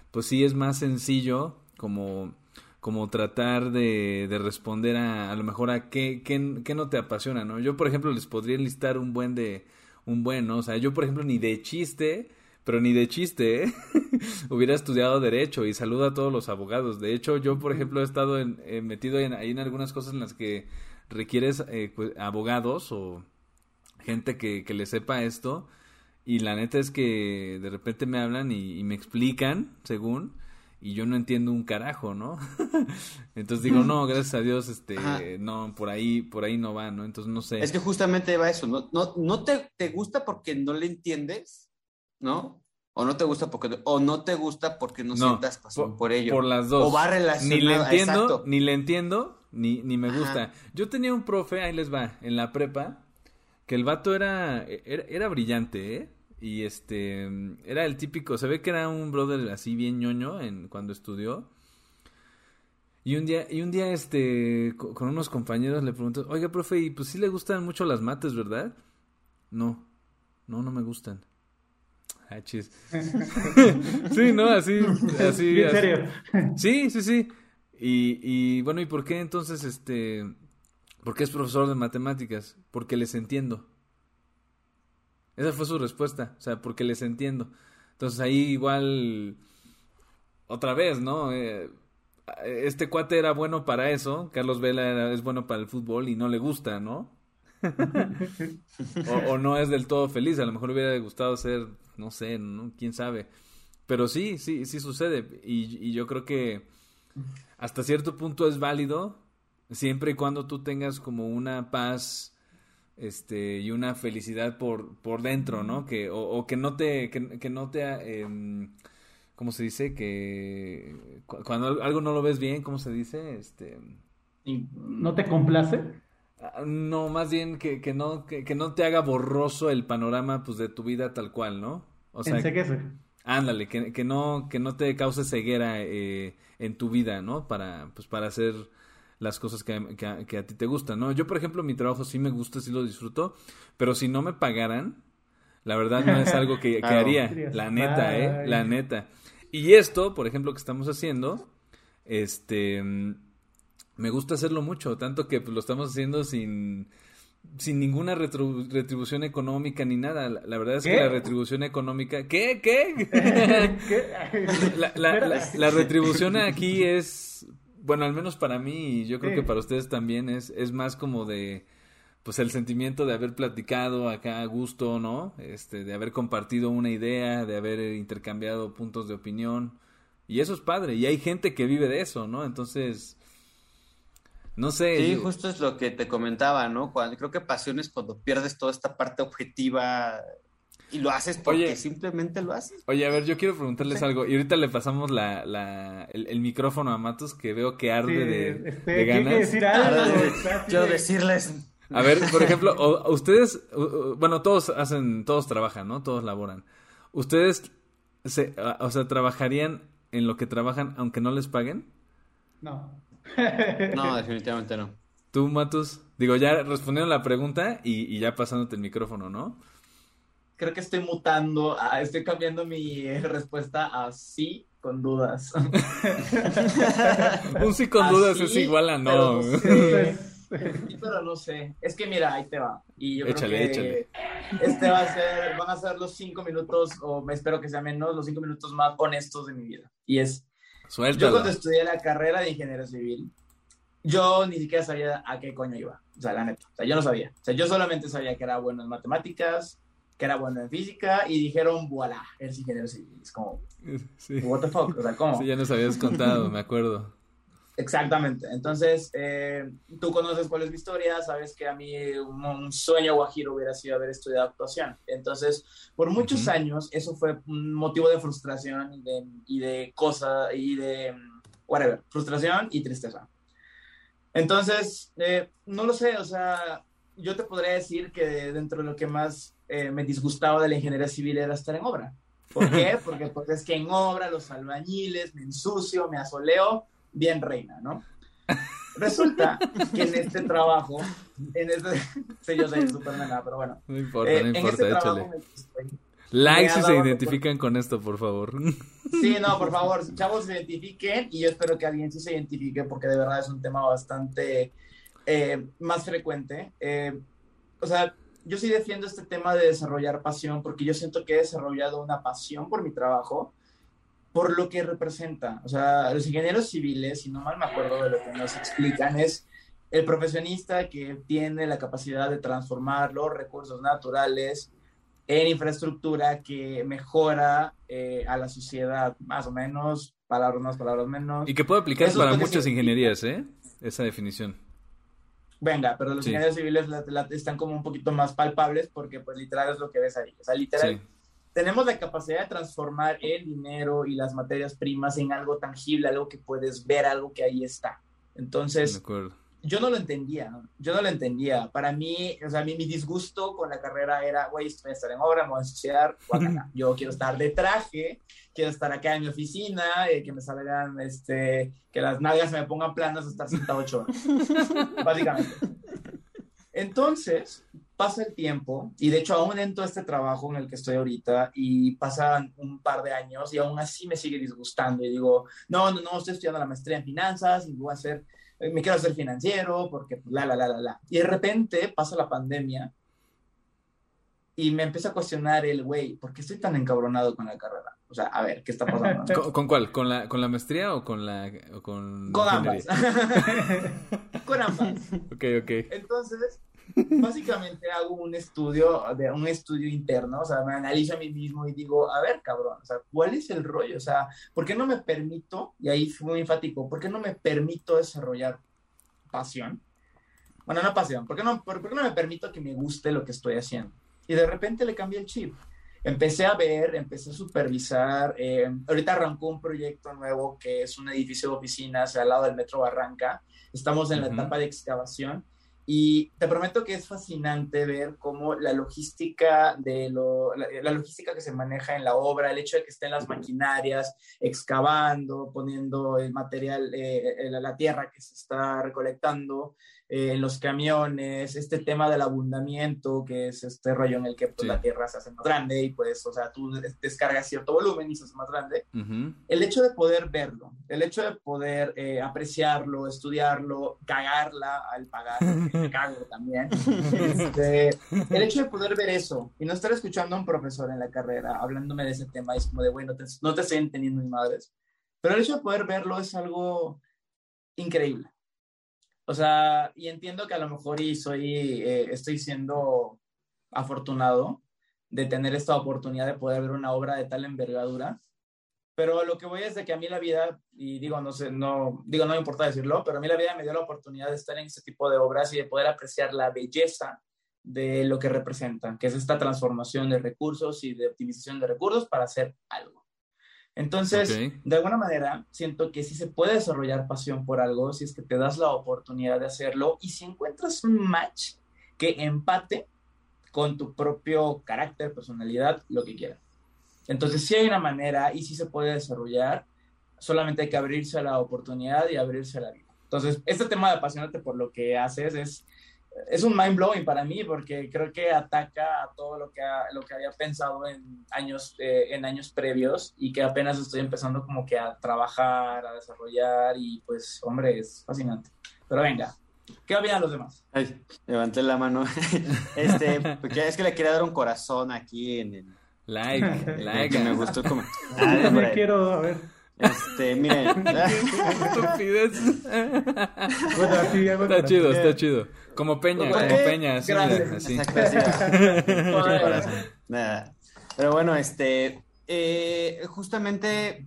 pues sí es más sencillo como, como tratar de, de responder a, a lo mejor a qué, qué, qué no te apasiona, ¿no? Yo, por ejemplo, les podría enlistar un buen de un bueno, o sea, yo por ejemplo ni de chiste, pero ni de chiste, ¿eh? hubiera estudiado derecho y saludo a todos los abogados. De hecho, yo por ejemplo he estado en, metido en, ahí en algunas cosas en las que requieres eh, pues, abogados o gente que, que le sepa esto. Y la neta es que de repente me hablan y me explican, según, y yo no entiendo un carajo, ¿no? Entonces digo, no, gracias a Dios, este, no, por ahí, por ahí no va, ¿no? Entonces no sé. Es que justamente va eso, ¿no? No, no te, te gusta porque no le entiendes, ¿no? O no te gusta porque, o no te gusta porque no, sientas pasión por, ello. Por las dos. O va relacionado. Ni le entiendo, ni le entiendo, ni, ni me gusta. Yo tenía un profe, ahí les va, en la prepa, que el vato era, era, era brillante, ¿eh? Y este, era el típico, se ve que era un brother así bien ñoño en, cuando estudió. Y un día, y un día este, con unos compañeros le preguntó, oiga, profe, y pues sí le gustan mucho las mates, ¿verdad? No, no, no me gustan. Ah, chis. sí, no, así, así. ¿En serio? Sí, sí, sí. Y, y bueno, ¿y por qué entonces, este, por qué es profesor de matemáticas? Porque les entiendo. Esa fue su respuesta, o sea, porque les entiendo. Entonces ahí igual, otra vez, ¿no? Eh, este cuate era bueno para eso, Carlos Vela es bueno para el fútbol y no le gusta, ¿no? O, no es del todo feliz, a lo mejor hubiera gustado ser, no sé, ¿no? quién sabe. Pero sí, sí, sí sucede. Y, yo creo que hasta cierto punto es válido, siempre y cuando tú tengas como una paz este y una felicidad por por dentro no que o, que no te que, no te eh, cómo se dice que cuando algo no lo ves bien cómo se dice este no te complace no más bien que, que no que, no te haga borroso el panorama pues de tu vida tal cual no o sea ándale que, que no que no te cause ceguera eh, en tu vida no para pues para hacer las cosas que, a ti te gustan, ¿no? Yo, por ejemplo, mi trabajo sí me gusta, sí lo disfruto, pero si no me pagaran, la verdad no es algo que, haría, la neta, ¿eh? La neta. Y esto, por ejemplo, que estamos haciendo, este, me gusta hacerlo mucho, tanto que pues, lo estamos haciendo sin sin ninguna retribución económica ni nada. La, verdad es que la retribución económica... ¿Qué? ¿Qué? la, retribución aquí es bueno, al menos para mí y yo creo que para ustedes también es, es más como de, pues el sentimiento de haber platicado acá a gusto, ¿no? Este, de haber compartido una idea, de haber intercambiado puntos de opinión. Y eso es padre. Y hay gente que vive de eso, ¿no? Entonces, no sé. Sí, justo es lo que te comentaba, ¿no? Cuando, creo que pasión es cuando pierdes toda esta parte objetiva y lo haces porque simplemente lo haces. Oye, a ver, yo quiero preguntarles algo. Y ahorita le pasamos la, la, el, micrófono a Matos, que veo que arde de, este, de ganas. Decir algo, quiero decirles. A ver, por ejemplo, ustedes, bueno, todos hacen, todos trabajan, ¿no? Todos laboran. ¿Ustedes, se, o sea, trabajarían en lo que trabajan aunque no les paguen? No. No, definitivamente no. ¿Tú, Matus? Digo, ya respondiendo la pregunta y, y ya pasándote el micrófono, ¿no? Creo que estoy mutando, a- estoy cambiando mi respuesta a sí con dudas. Un sí con dudas Así, es igual a no. pero no sé. Sí, pero no sé. Es que mira, ahí te va. Y yo Échale, creo que échale. este va a ser, van a ser los cinco minutos, o me espero que sea menos, los cinco minutos más honestos de mi vida. Y es, yo Suéltalo. cuando estudié la carrera de ingeniero civil, yo ni siquiera sabía a qué coño iba. O sea, la neta. O sea, yo no sabía. O sea, yo solamente sabía que era bueno en matemáticas, que era bueno en física, y dijeron, voilà, eres ingeniero civil. Es como, Sí. what the fuck, o sea, ¿cómo? Sí, ya nos habías contado, me acuerdo. Exactamente. Entonces, eh, tú conoces cuál es mi historia, sabes que a mí un, un sueño guajiro hubiera sido haber estudiado actuación. Entonces, por muchos Ujú. años, eso fue un motivo de frustración y de, y de cosa, y de, whatever, frustración y tristeza. Entonces, eh, no lo sé, o sea, yo te podría decir que dentro de lo que más eh, me disgustaba de la ingeniería civil era estar en obra. ¿Por qué? Porque pues, es que en obra los albañiles, me ensucio, me asoleo, bien reina, ¿no? Resulta que en este trabajo, en este, sí, yo soy súper nena, pero bueno, No importa, eh, no importa, este échale. Like si se identifican con esto, por favor. Sí, no, por favor, chavos, se identifiquen y yo espero que alguien sí se identifique porque de verdad es un tema bastante eh, más frecuente. Eh, o sea, yo sí defiendo este tema de desarrollar pasión porque yo siento que he desarrollado una pasión por mi trabajo, por lo que representa. O sea, los ingenieros civiles, si no mal me acuerdo de lo que nos explican, es el profesionista que tiene la capacidad de transformar los recursos naturales en infraestructura que mejora eh, a la sociedad, más o menos, palabras más, palabras menos. Y que puede aplicar Eso para muchas ingenierías, ¿eh? Esa definición. Venga, pero los Sí. ingenieros civiles la- la- están como un poquito más palpables porque pues literal es lo que ves ahí. O sea, literal, Sí. Tenemos la capacidad de transformar el dinero y las materias primas en algo tangible, algo que puedes ver, algo que ahí está. Entonces, yo no lo entendía, yo no lo entendía. Para mí, o sea, mi, mi disgusto con la carrera era, güey, estoy a estar en obra, me voy a ensuciar. Yo quiero estar de traje, quiero estar acá en mi oficina, eh, que me salgan, este, que las nalgas me pongan planas, estar sentado ocho horas, básicamente. Entonces, pasa el tiempo, y de hecho aún entro a este trabajo en el que estoy ahorita, y pasan un par de años, y aún así me sigue disgustando, y digo, no, no, no, estoy estudiando la maestría en finanzas, y voy a hacer me quiero hacer financiero, porque la, la, la, la, la. Y de repente pasa la pandemia y me empieza a cuestionar el, güey, ¿por qué estoy tan encabronado con la carrera? O sea, a ver, ¿qué está pasando? ¿Con, con cuál? ¿Con la, ¿Con la maestría o con la... o con, con ambas. con ambas. Ok, ok. Entonces, básicamente hago un estudio, de un estudio interno, o sea, me analizo a mí mismo y digo, a ver, cabrón, o sea, ¿cuál es el rollo? O sea, ¿por qué no me permito, y ahí fui muy enfático, ¿por qué no me permito desarrollar pasión? Bueno, no pasión, ¿por qué no, por, por qué no me permito que me guste lo que estoy haciendo? Y de repente le cambié el chip. Empecé a ver, empecé a supervisar. eh, ahorita arrancó un proyecto nuevo que es un edificio de oficinas al lado del Metro Barranca. Estamos en la Ujú. etapa de excavación y te prometo que es fascinante ver cómo la logística de lo, la, la logística que se maneja en la obra, el hecho de que estén las maquinarias excavando, poniendo el material, eh, la, la tierra que se está recolectando, eh, en los camiones, este tema del abundamiento, que es este rollo en el que pues, Sí. la tierra se hace más grande y pues, o sea, tú des- descargas cierto volumen y se hace más grande. Ujú. El hecho de poder verlo, el hecho de poder eh, apreciarlo, estudiarlo, cagarla al pagar, cago también. Este, el hecho de poder ver eso y no estar escuchando a un profesor en la carrera hablándome de ese tema, es como de, bueno, no te, no te estoy entendiendo, mi madres. Pero el hecho de poder verlo es algo increíble. O sea, y entiendo que a lo mejor y soy, eh, estoy siendo afortunado de tener esta oportunidad de poder ver una obra de tal envergadura, pero lo que voy es de que a mí la vida, y digo, no sé, no, digo, no me importa decirlo, pero a mí la vida me dio la oportunidad de estar en este tipo de obras y de poder apreciar la belleza de lo que representan, que es esta transformación de recursos y de optimización de recursos para hacer algo. Entonces, de alguna manera, siento que sí se puede desarrollar pasión por algo si es que te das la oportunidad de hacerlo y si encuentras un match que empate con tu propio carácter, personalidad, lo que quieras. Entonces, sí hay una manera y sí se puede desarrollar, solamente hay que abrirse a la oportunidad y abrirse a la vida. Entonces, este tema de apasionarte por lo que haces es, es un mind blowing para mí porque creo que ataca a todo lo que, lo que había pensado en años, eh, en años previos y que apenas estoy empezando como que a trabajar, a desarrollar y pues, hombre, es fascinante. Pero venga, ¿qué opinan los demás? Ay, levanté la mano. este, porque es que le quería dar un corazón aquí en el... Like, like. me gustó como... Ah, me quiero, a ver. Este, miren. Estupidez. Bueno, hago Está chido, está chido. Como Peña, ¿Por como qué? Peña, así, Gracias. mira, así. Nada. Pero bueno, este, eh, justamente,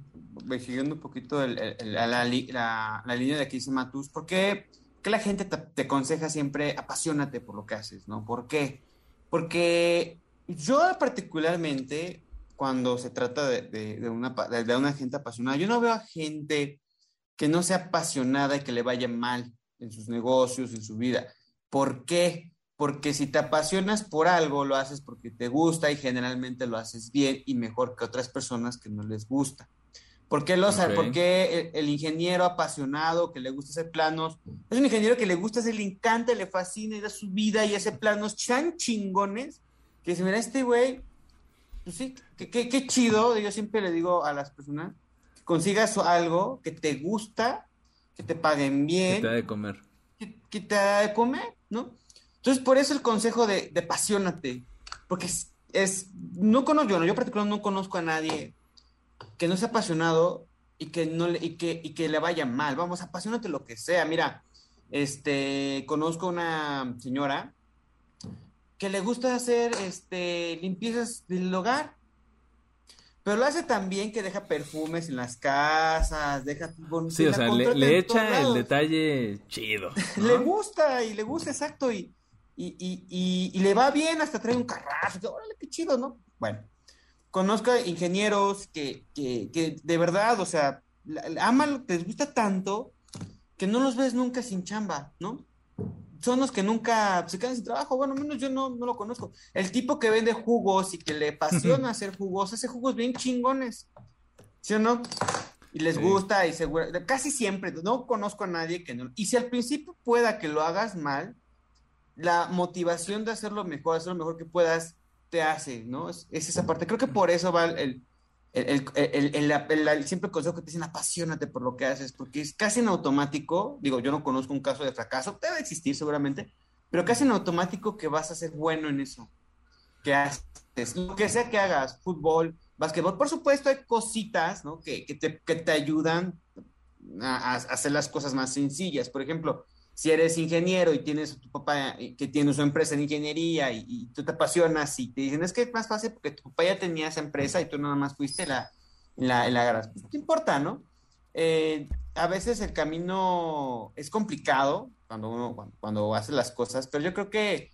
siguiendo un poquito el- el- el- la, li- la- la línea de que dice Matus, ¿por qué, qué la gente te, te aconseja siempre apasionate por lo que haces, ¿no? ¿Por qué? Porque yo particularmente, cuando se trata de, de- de una, pa- de, de una gente apasionada, yo no veo a gente que no sea apasionada y que le vaya mal en sus negocios, en su vida. ¿Por qué? Porque si te apasionas por algo, lo haces porque te gusta y generalmente lo haces bien y mejor que otras personas que no les gusta. ¿Por qué, los, Ok. por qué el, el ingeniero apasionado que le gusta hacer planos es un ingeniero que le gusta, se le encanta, le fascina y da su vida y hace planos tan chingones que dice, mira, este güey, pues sí, qué, chido. Yo siempre le digo a las personas que consigas algo que te gusta, que te paguen Que bien te da de comer. que, que te da de comer, ¿no? Entonces, por eso el consejo de, de pasiónate, porque es, no conozco, yo, no, yo particularmente no conozco a nadie que no sea apasionado y que no le, y que, y que le vaya mal, vamos, apasionate lo que sea, mira, este, conozco una señora que le gusta hacer, este, limpiezas del hogar, pero lo hace tan bien que deja perfumes en las casas, deja... Sí, o sea, le, echa el detalle chido. ¿no? Le gusta y le gusta, exacto, y, y, y, y, le va bien, hasta trae un carrazo, que, órale, qué chido, ¿no? Bueno, conozco a ingenieros que, que, que de verdad, o sea, la- la- aman, les gusta tanto que no los ves nunca sin chamba, ¿no? Son los que nunca se quedan sin trabajo, bueno, menos yo no, no lo conozco. El tipo que vende jugos y que le apasiona hacer jugos, hace jugos bien chingones, ¿sí o no? Y les Sí. gusta y seguro, casi siempre, no conozco a nadie que no. Y si al principio pueda que lo hagas mal, la motivación de hacerlo mejor, hacer lo mejor que puedas, te hace, ¿no? Es, es esa parte. Creo que por eso va el, el, el, el- el- el- consejo que te dicen, apasionate por lo que haces, porque es casi en automático, digo, yo no conozco un caso de fracaso, debe existir seguramente, pero casi en automático que vas a ser bueno en eso, que haces, lo que sea que hagas, fútbol, básquetbol, por supuesto hay cositas, ¿no? Que, que te, que te ayudan a hacer las cosas más sencillas, por ejemplo, si eres ingeniero y tienes a tu papá eh, que tiene su empresa en ingeniería y, y tú te apasionas y te dicen, es que es más fácil porque tu papá ya tenía esa empresa y tú nada más fuiste la, la, la agarras. Pues, ¿Qué importa, no? Eh, a veces el camino es complicado cuando uno, cuando, cuando hace las cosas, pero yo creo que,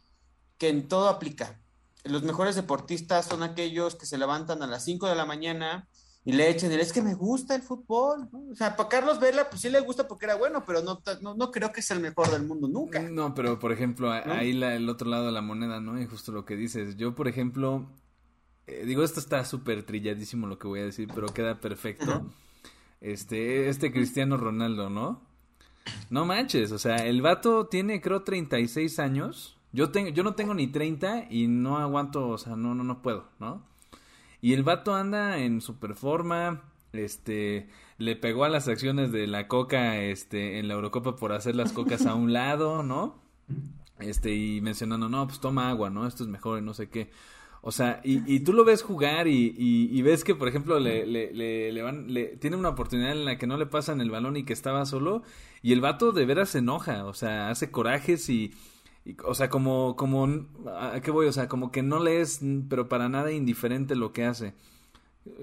que en todo aplica. Los mejores deportistas son aquellos que se levantan a las 5 de la mañana y le echan el, es que me gusta el fútbol, ¿no? O sea, para Carlos Vela, pues sí le gusta porque era bueno, pero no, no, no creo que sea el mejor del mundo nunca. No, pero por ejemplo, ahí la- el otro lado de la moneda, ¿no? Y justo lo que dices. Yo, por ejemplo, eh, digo, esto está súper trilladísimo lo que voy a decir, pero queda perfecto. Ajá. Este, este Cristiano Ronaldo, ¿no? No manches, o sea, el vato tiene creo 36 años. Yo tengo, yo no tengo ni 30 y no aguanto, o sea, no, no, no puedo, ¿no? Y el vato anda en super forma, este, le pegó a las acciones de la coca, este, en la Eurocopa por hacer las cocas a un lado, ¿no? Este, y mencionando, no, pues toma agua, ¿no? Esto es mejor y no sé qué. O sea, y, y tú lo ves jugar y, y, y ves que, por ejemplo, le, le, le, le van, le, tiene una oportunidad en la que no le pasan el balón y que estaba solo, y el vato de veras se enoja, o sea, hace corajes y, o sea, como, como, ¿a qué voy? O sea, como que no le es, pero para nada indiferente lo que hace.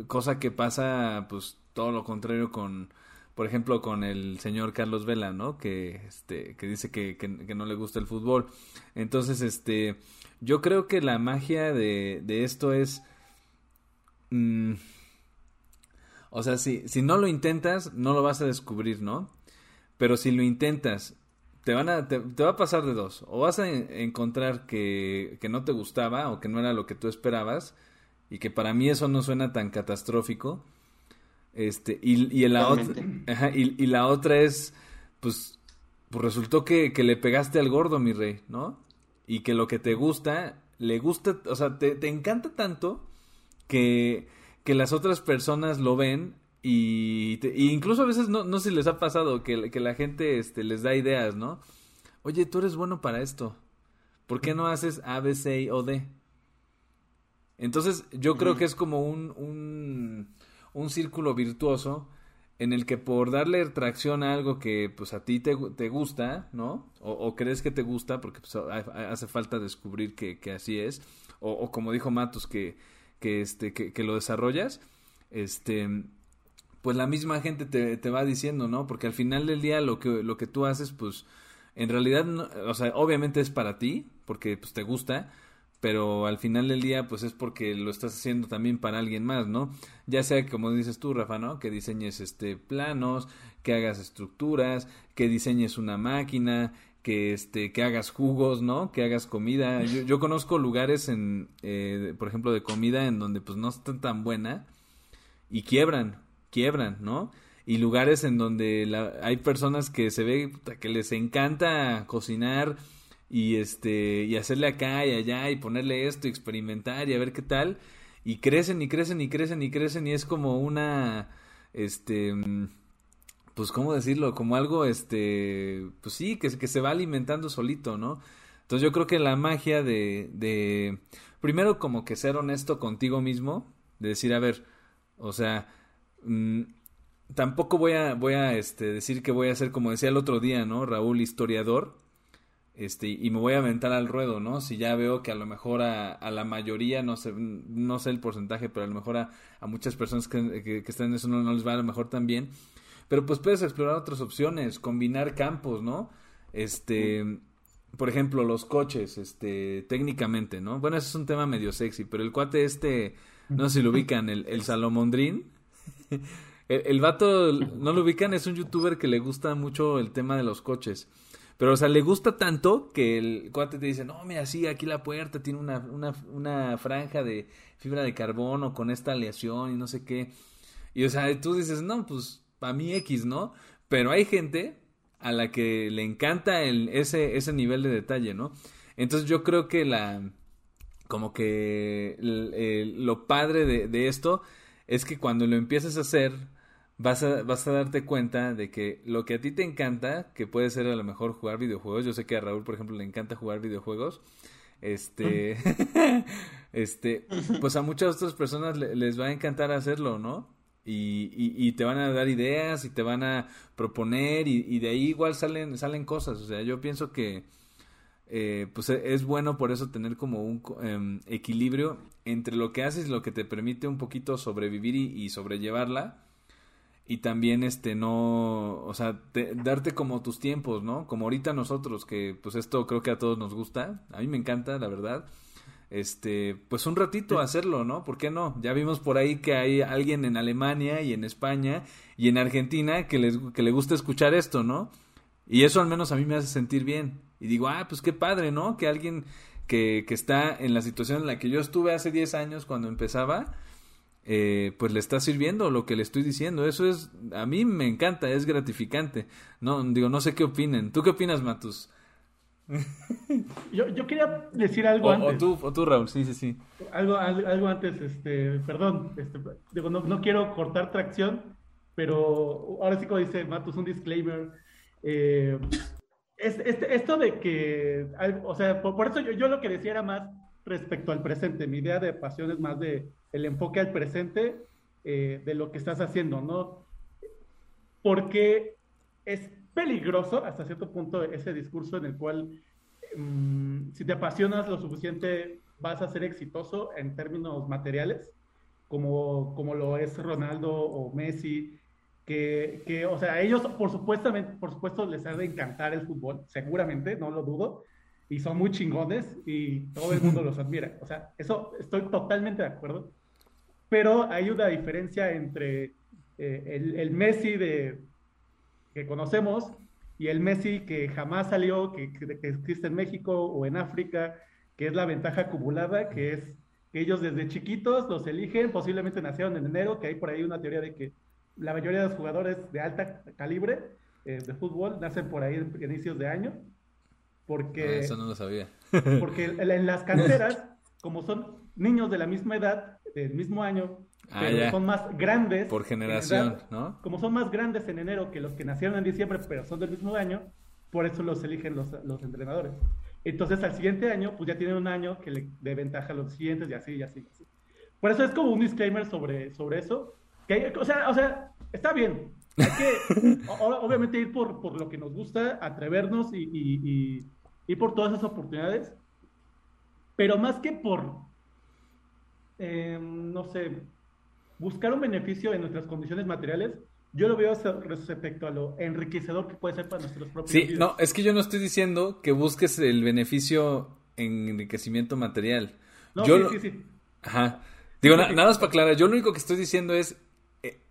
Cosa que pasa, pues, todo lo contrario con, por ejemplo, con el señor Carlos Vela, ¿no? Que, este, que dice que, que, que no le gusta el fútbol. Entonces, este, yo creo que la magia de, de esto es, mm, o sea, si, si no lo intentas, no lo vas a descubrir, ¿no? Pero si lo intentas, te van a, te, te va a pasar de dos. O vas a en- encontrar que, que no te gustaba o que no era lo que tú esperabas. Y que para mí eso no suena tan catastrófico. Este, y, y la otra, Totalmente. ajá, y, y la otra es, pues, pues resultó que, que, le pegaste al gordo, mi rey, ¿no? Y que lo que te gusta, le gusta, o sea, te, te encanta tanto que, que las otras personas lo ven y, incluso a veces no, no sé si les ha pasado que, que, la gente este, les da ideas, ¿no? Oye, tú eres bueno para esto. ¿Por qué no haces A, B, C o D? Entonces, yo creo que es como un, un, un, círculo virtuoso en el que por darle tracción a algo que pues a ti te, te gusta, ¿no? O, crees que te gusta, porque pues, hace falta descubrir que, que así es, o, o, como dijo Matos, que, que, este, que, que lo desarrollas, este, pues la misma gente te, te, va diciendo, ¿no? Porque al final del día lo que, lo que tú haces, pues, en realidad, o sea, obviamente es para ti, porque pues te gusta, pero al final del día, pues es porque lo estás haciendo también para alguien más, ¿no? Ya sea como dices tú, Rafa, ¿no? Que diseñes este planos, que hagas estructuras, que diseñes una máquina, que este, que hagas jugos, ¿no? Que hagas comida. Yo, yo conozco lugares en, eh, por ejemplo, de comida en donde pues no está tan buena y quiebran, quiebran, ¿no? Y lugares en donde hay personas que se ve que les encanta cocinar y este y hacerle acá y allá y ponerle esto y experimentar y a ver qué tal. Y crecen y crecen y crecen y crecen y es como una este pues cómo decirlo como algo este pues sí que, que se va alimentando solito no entonces yo creo que la magia de primero como que ser honesto contigo mismo de decir a ver o sea mm, tampoco voy a, voy a este, decir que voy a ser como decía el otro día, ¿no? Raúl, historiador, este, y me voy a aventar al ruedo, ¿no? Si ya veo que a lo mejor a, a la mayoría, no sé, no sé el porcentaje, pero a lo mejor a, a muchas personas que, que, están en eso no, les va a lo mejor también. Pero pues puedes explorar otras opciones, combinar campos, ¿no? Este, por ejemplo, los coches, este, técnicamente, ¿no? Bueno, ese es un tema medio sexy, pero el cuate este, no sé si lo ubican, el, el Salomondrín. El, vato, no lo ubican, es un youtuber que le gusta mucho el tema de los coches. Pero, o sea, le gusta tanto que el cuate te dice, no, mira, sí, aquí la puerta tiene una, una, una franja de fibra de carbono con esta aleación y no sé qué. Y, o sea, tú dices, no, pues, para mí X, ¿no? Pero hay gente a la que le encanta el, ese, ese nivel de detalle, ¿no? Entonces yo creo que la, como que lo padre de esto es que cuando lo empiezas a hacer, vas a, vas a darte cuenta de que lo que a ti te encanta, que puede ser a lo mejor jugar videojuegos, yo sé que a Raúl, por ejemplo, le encanta jugar videojuegos, este, este, pues a muchas otras personas les va a encantar hacerlo, ¿no? Y, y, te van a dar ideas y te van a proponer y, y de ahí igual salen, salen cosas, o sea, yo pienso que eh, pues es bueno por eso tener como un em, equilibrio entre lo que haces y lo que te permite un poquito sobrevivir y sobrellevarla y también este no, o sea, darte como tus tiempos, ¿no? Como ahorita nosotros que pues esto creo que a todos nos gusta, a mí me encanta, la verdad. Este, pues un ratito hacerlo, ¿no? ¿Por qué no? Ya vimos por ahí que hay alguien en Alemania y en España y en Argentina que les que le gusta escuchar esto, ¿no? Y eso al menos a mí me hace sentir bien. Y digo, ah, pues qué padre, ¿no? Que alguien que, que está en la situación en la que yo estuve hace 10 años cuando empezaba, eh, pues le está sirviendo lo que le estoy diciendo. Eso es, a mí me encanta, es gratificante. No, digo, no sé qué opinen. ¿Tú qué opinas, Matus? Yo, yo quería decir algo antes. O tú, o tú, Raúl, sí, sí, sí. Algo, algo, antes, este, perdón, este, digo, no, no, quiero cortar tracción, pero ahora sí como dice Matus, un disclaimer. Eh, es, este, esto de que, o sea, por, eso yo, lo que decía era más respecto al presente. Mi idea de pasión es más de el enfoque al presente eh, de lo que estás haciendo, ¿no? Porque es peligroso hasta cierto punto ese discurso en el cual mm, si te apasionas lo suficiente vas a ser exitoso en términos materiales, como, como lo es Ronaldo o Messi, que, que, o sea, a ellos por, supuestamente, por supuesto les ha de encantar el fútbol, seguramente, no lo dudo, y son muy chingones y todo el mundo los admira. O sea, eso estoy totalmente de acuerdo pero hay una diferencia entre eh, el, Messi de, que conocemos y el Messi que jamás salió, que, existe en México o en África, que es la ventaja acumulada, que es que ellos desde chiquitos los eligen, posiblemente nacieron en enero, que hay por ahí una teoría de que la mayoría de los jugadores de alta calibre eh, de fútbol nacen por ahí en inicios de año. Porque, Ah, eso no lo sabía. porque en las canteras, como son niños de la misma edad, del mismo año, Ah, pero ya. son más grandes. Por en generación, edad, ¿no? Como son más grandes en enero que los que nacieron en diciembre, pero son del mismo año, por eso los eligen los, los entrenadores. Entonces, al siguiente año, pues ya tienen un año que le dé ventaja a los siguientes y así, y así, y así. Por eso es como un disclaimer sobre, sobre eso. Que o, sea, o sea, está bien. Hay que, o- obviamente, ir por, por lo que nos gusta, atrevernos y, y, y ir por todas esas oportunidades. Pero más que por, eh, no sé, buscar un beneficio en nuestras condiciones materiales, yo lo veo respecto a lo enriquecedor que puede ser para nuestros propios Sí, no, es que yo no estoy diciendo que busques el beneficio en enriquecimiento material. No, yo sí, lo- sí, sí. Ajá. Digo, na- nada más para aclarar, yo lo único que estoy diciendo es,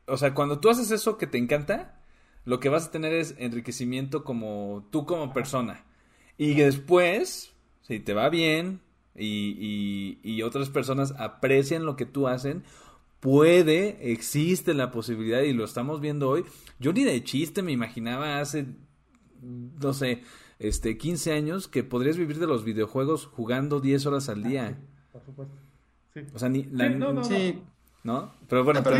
o sea, cuando tú haces eso que te encanta, lo que vas a tener es enriquecimiento como tú como persona. Y después, si te va bien y, y- y otras personas aprecian lo que tú hacen, puede, existe la posibilidad y lo estamos viendo hoy. Yo ni de chiste me imaginaba hace, no sé, este, 15 años que podrías vivir de los videojuegos jugando 10 horas al día. Por supuesto. Sí. O sea, ni la, Sí, no, no, Sí, ¿no? Pero bueno, Ah, pero.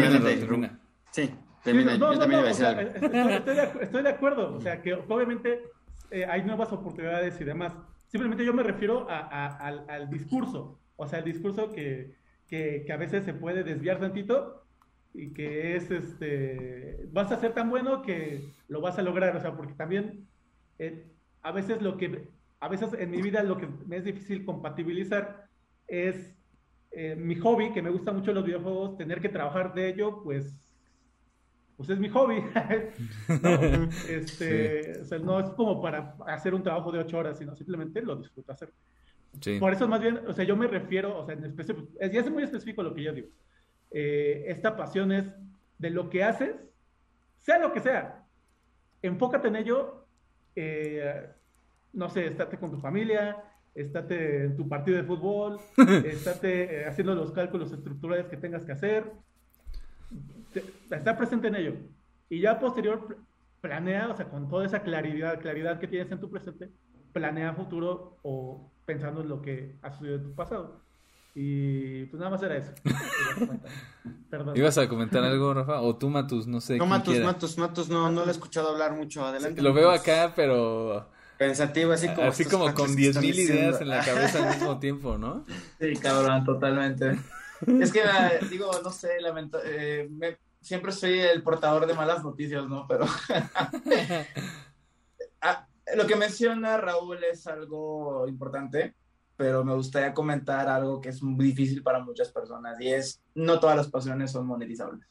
Sí. No, yo no, también no, iba a decir o sea, algo. Estoy, de, estoy de acuerdo, o sea, que obviamente eh, hay nuevas oportunidades y demás. Simplemente yo me refiero a- a- al, al discurso, o sea, el discurso que, que, que a veces se puede desviar tantito y que es, este, vas a ser tan bueno que lo vas a lograr, o sea, porque también eh, a veces lo que, a veces en mi vida lo que me es difícil compatibilizar es eh, mi hobby, que me gusta mucho los videojuegos, tener que trabajar de ello, pues pues es mi hobby. ¿no? Este, o sea, no es como para hacer un trabajo de ocho horas, sino simplemente lo disfruto hacer. Sí. Por eso más bien, o sea, yo me refiero, o sea, en específico, es, ya es muy específico lo que yo digo. Eh, esta pasión es de lo que haces, sea lo que sea, enfócate en ello, eh, no sé, estate con tu familia, estate en tu partido de fútbol, estate eh, haciendo los cálculos estructurales que tengas que hacer, estar presente en ello. Y ya posterior pl- planea, o sea, con toda esa claridad, claridad que tienes en tu presente, planea futuro o pensando en lo que ha sucedido en tu pasado. Y pues nada más era eso. Perdón. ¿Ibas a comentar algo, Rafa? O tú, Matus, no sé. No, Matus, quiera. Matus, Matus, no, no lo he escuchado hablar mucho. Adelante. Lo veo acá, pero Pensativo, así como. así como con que 10.000 están ideas en la cabeza al mismo tiempo, ¿no? Sí, cabrón, totalmente. Es que, eh, digo, no sé, lamento, eh, siempre soy el portador de malas noticias, ¿no? Pero Ah, lo que menciona Raúl es algo importante, pero me gustaría comentar algo que es muy difícil para muchas personas y es, no todas las pasiones son monetizables.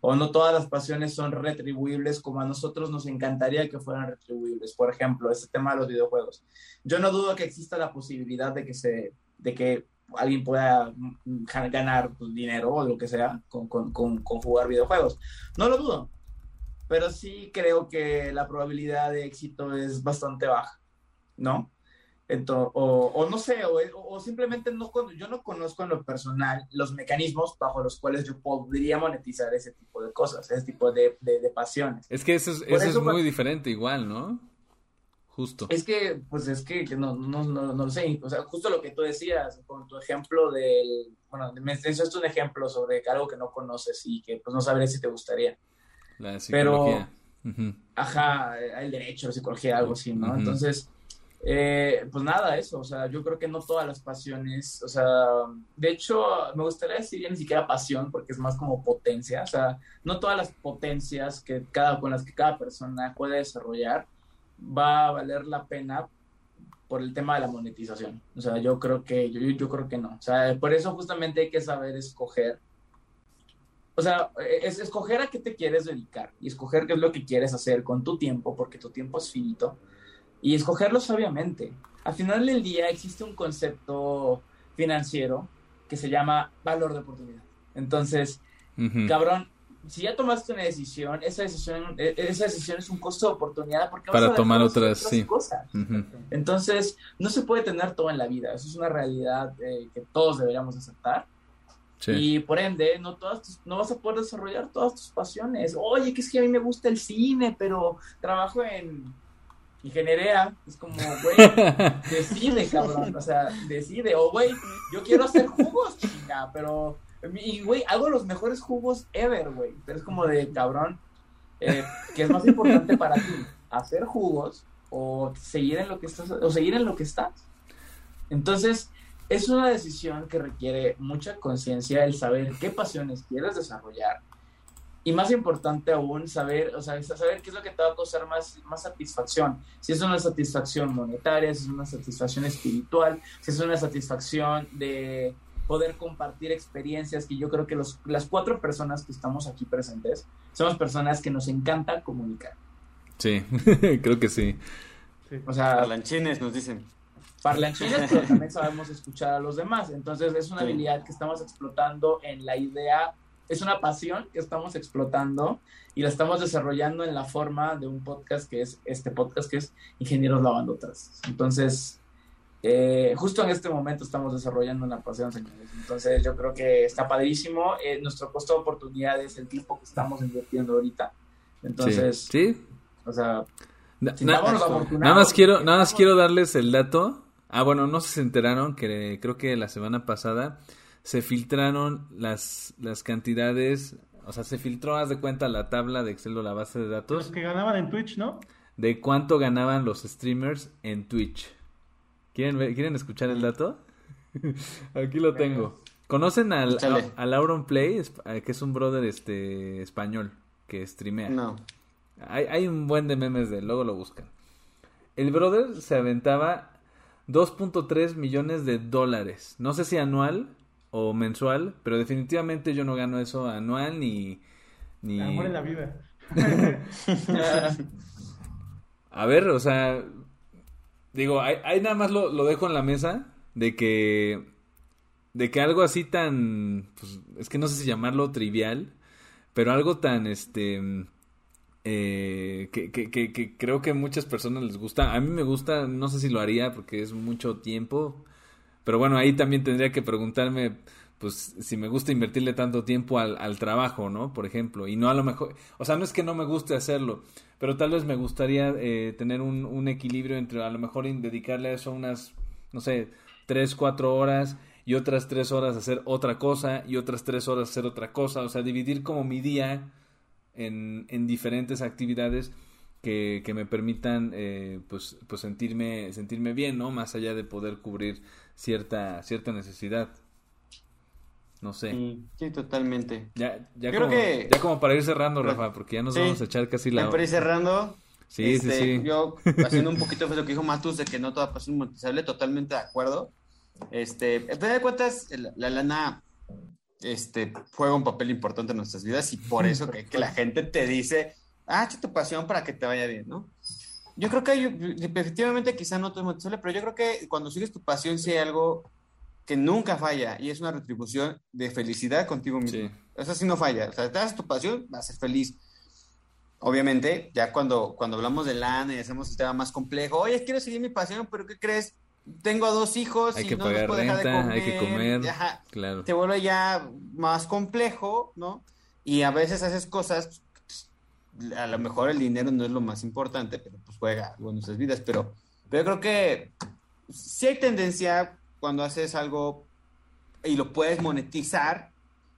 O no todas las pasiones son retribuibles como a nosotros nos encantaría que fueran retribuibles. Por ejemplo, este tema de los videojuegos. Yo no dudo que exista la posibilidad de que, se, de que alguien pueda mm, ganar pues, dinero o lo que sea con, con, con, con jugar videojuegos. No lo dudo, pero sí creo que la probabilidad de éxito es bastante baja, ¿no? Entonces, o, o no sé, o, o simplemente no, yo no conozco en lo personal los mecanismos bajo los cuales yo podría monetizar ese tipo de cosas, ese tipo de, de, de pasiones. Es que eso es, Por eso es eso, muy diferente igual, ¿no? Justo. Es que, pues es que que no, no, no, no lo sé, o sea, justo lo que tú decías, con tu ejemplo del, bueno, me mencionaste un ejemplo sobre algo que no conoces y que pues no sabrías si te gustaría. La pero-. Ajá, el derecho, la psicología, algo así, ¿no? Entonces, eh, pues nada, eso, o sea, yo creo que no todas las pasiones, o sea, de hecho, me gustaría decir ya ni siquiera pasión, porque es más como potencia, o sea, no todas las potencias que cada, con las que cada persona puede desarrollar va a valer la pena por el tema de la monetización. O sea, yo creo que, yo, yo- creo que no. O sea, por eso justamente hay que saber escoger. O sea, es escoger a qué te quieres dedicar y escoger qué es lo que quieres hacer con tu tiempo, porque tu tiempo es finito, y escogerlo sabiamente. Al final del día existe un concepto financiero que se llama valor de oportunidad. Entonces, Ujú. cabrón, si ya tomaste una decisión, esa decisión, e- esa decisión es un costo de oportunidad porque Para vas a tomar hacer otras, sí. cosas. Ujú. Entonces, no se puede tener todo en la vida. Eso es una realidad eh, que todos deberíamos aceptar. Y por ende, no, todas no vas a poder desarrollar todas tus pasiones. Oye, que es que a mí me gusta el cine, pero trabajo en ingeniería. Es como, güey, decide, cabrón. O sea, decide. O, güey, yo quiero hacer jugos, chinga, pero. Y, güey, hago los mejores jugos ever, güey. Pero es como de, cabrón, eh, ¿qué es más importante para ti? ¿Hacer jugos o seguir en lo que estás, o seguir en lo que estás? Entonces, es una decisión que requiere mucha conciencia el saber qué pasiones quieres desarrollar y más importante aún saber, o sea, saber qué es lo que te va a causar más, más satisfacción. Si es una satisfacción monetaria, si es una satisfacción espiritual, si es una satisfacción de poder compartir experiencias, que yo creo que los, las cuatro personas que estamos aquí presentes somos personas que nos encanta comunicar. Sí, creo que sí. O sea, parlanchines nos dicen parlanchines, pero también sabemos escuchar a los demás. Entonces es una habilidad que estamos explotando en la idea, es una pasión que estamos explotando y la estamos desarrollando en la forma de un podcast que es este podcast que es Ingenieros Lavando Trastes. Entonces, eh, justo en este momento estamos desarrollando una pasión, señores. Entonces yo creo que está padrísimo. Eh, nuestro costo de oportunidad es el tiempo que estamos invirtiendo ahorita. Entonces, sí. O sea, nada más quiero, nada más quiero darles el dato Ah, bueno, no se enteraron que creo que la semana pasada se filtraron las, las cantidades, o sea, se filtró, haz de cuenta, la tabla de Excel o la base de datos. Los que ganaban en Twitch, ¿no? De cuánto ganaban los streamers en Twitch. ¿Quieren, ¿quieren escuchar el dato? Aquí lo tengo. ¿Conocen al, al Auron Play, que es un brother este español que streamea? No. Hay, hay un buen de memes de él, luego lo buscan. El brother se aventaba 2.3 millones de dólares. No sé si anual o mensual, pero definitivamente yo no gano eso anual ni... ni... Amor en la vida. A ver, o sea, digo, ahí, nada más lo, lo, dejo en la mesa de que de que algo así tan, pues, es que no sé si llamarlo trivial, pero algo tan, este, eh, que, que, que, creo que muchas personas les gusta. A mí me gusta, no sé si lo haría porque es mucho tiempo, pero bueno, ahí también tendría que preguntarme, pues, si me gusta invertirle tanto tiempo al, trabajo, ¿no? Por ejemplo, y no a lo mejor, o sea, no es que no me guste hacerlo, pero tal vez me gustaría eh, tener un, equilibrio entre a lo mejor dedicarle a eso unas, no sé, tres, cuatro horas y otras tres horas hacer otra cosa y otras tres horas hacer otra cosa, o sea, dividir como mi día en, en diferentes actividades que, que me permitan eh, pues, pues sentirme, sentirme bien, ¿no? Más allá de poder cubrir cierta, cierta necesidad. No sé. Sí, totalmente. Ya, ya, como, ya como para ir cerrando, Rafa, porque ya nos vamos a echar casi la... para ir cerrando, Sí, sí, este, sí. Yo, haciendo un poquito de lo que dijo Matus, de que no toda pasión monetizable, totalmente de acuerdo. Este, a fin de cuentas, la, la, lana este, juega un papel importante en nuestras vidas y por eso que, que la gente te dice, ah, echa tu pasión para que te vaya bien, ¿no? Yo creo que hay, efectivamente quizá no todo es pero yo creo que cuando sigues tu pasión sí hay algo que nunca falla y es una retribución de felicidad contigo mismo. Eso sí no falla. O sea, te das tu pasión, vas a ser feliz. Obviamente, ya cuando, cuando hablamos de lana y hacemos el tema más complejo, oye, quiero seguir mi pasión, pero ¿qué crees? tengo a dos hijos hay y que no pagar puedo renta, dejar de comer, hay que comer, ajá, claro. te vuelve ya más complejo, ¿no? Y a veces haces cosas, a lo mejor el dinero no es lo más importante, pero pues juega en nuestras vidas, pero, pero yo creo que sí hay tendencia cuando haces algo y lo puedes monetizar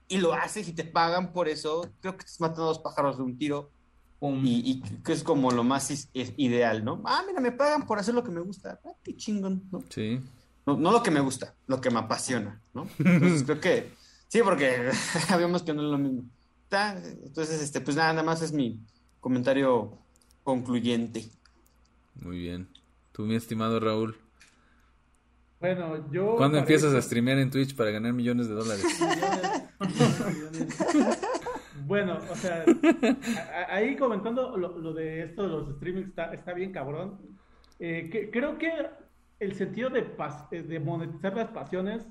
y lo haces y te pagan por eso, creo que estás matando a dos pájaros de un tiro y, y, que es como lo más is, es ideal, ¿no? Ah, mira, me pagan por hacer lo que me gusta. Ah, qué chingón, ¿no? Sí. No, no, lo que me gusta, lo que me apasiona, ¿no? Entonces creo que sí, porque sabemos que no es lo mismo. Entonces, este, pues nada, nada más es mi comentario concluyente. Muy bien. Tú, mi estimado Raúl. Bueno, yo. ¿Cuándo empiezas a streamear en Twitch para ganar millones de dólares? Bueno, o sea, ahí comentando lo, lo, de esto de los streamings está, está bien cabrón. Eh, que, creo que el sentido de, pas, de monetizar las pasiones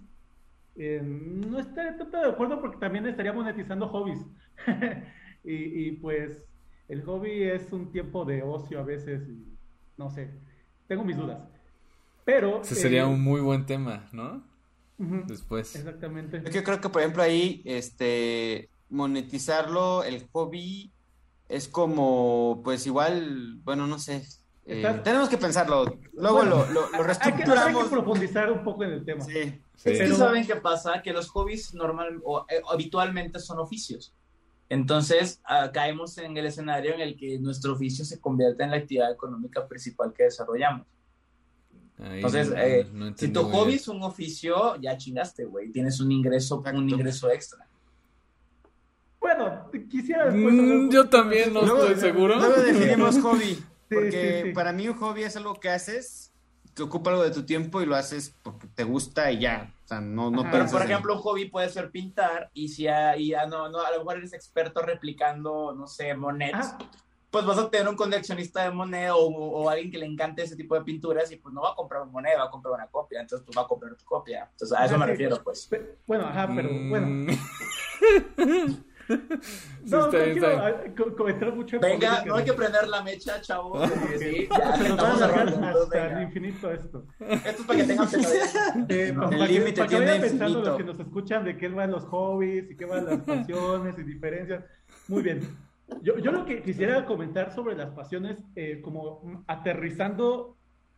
eh, no estaría tanto de acuerdo porque también estaría monetizando hobbies. y, y, pues el hobby es un tiempo de ocio a veces, y, no sé, tengo mis dudas. Pero... Ese sería eh, un muy buen tema, ¿no? después. Exactamente. Yo creo que, por ejemplo, ahí, este, monetizarlo, el hobby, es como, pues igual, bueno, no sé. Eh, tenemos que pensarlo. Luego lo, lo, lo, reestructuramos. Hay que, profundizar un poco en el tema. Sí. Es que saben qué pasa, que los hobbies normal o, eh, habitualmente son oficios. Entonces, ah, caemos en el escenario en el que nuestro oficio se convierte en la actividad económica principal que desarrollamos. Entonces, eh, si tu hobby es un oficio, ya chingaste, güey. Tienes un ingreso, un ingreso extra. Bueno, quisiera mm, yo también no estoy seguro. Luego definimos hobby. Porque para mí un hobby es algo que haces, que ocupa algo de tu tiempo y lo haces porque te gusta y ya. O sea, no, no Pero, por ejemplo, un hobby puede ser pintar y si ya, no, no, a lo mejor eres experto replicando, no sé, Monet. Ah. Pues vas a tener un coleccionista de Monet o, alguien que le encante ese tipo de pinturas y pues no va a comprar un Monet, va a comprar una copia. Entonces, pues va a comprar tu copia. Entonces, a eso me refiero, pues. Bueno, ajá, pero bueno. Mm. no, no quiero comentar mucho. Venga, no hay que prender la mecha, chavo. sí, ya, Se nos va a alargar hasta el infinito esto. Esto es para que tengan. Eh, no, el límite tiene vayan pensando los que nos escuchan de qué van los hobbies y qué van las pasiones y diferencias. Muy bien. Yo, yo lo que quisiera comentar sobre las pasiones, eh, como aterrizando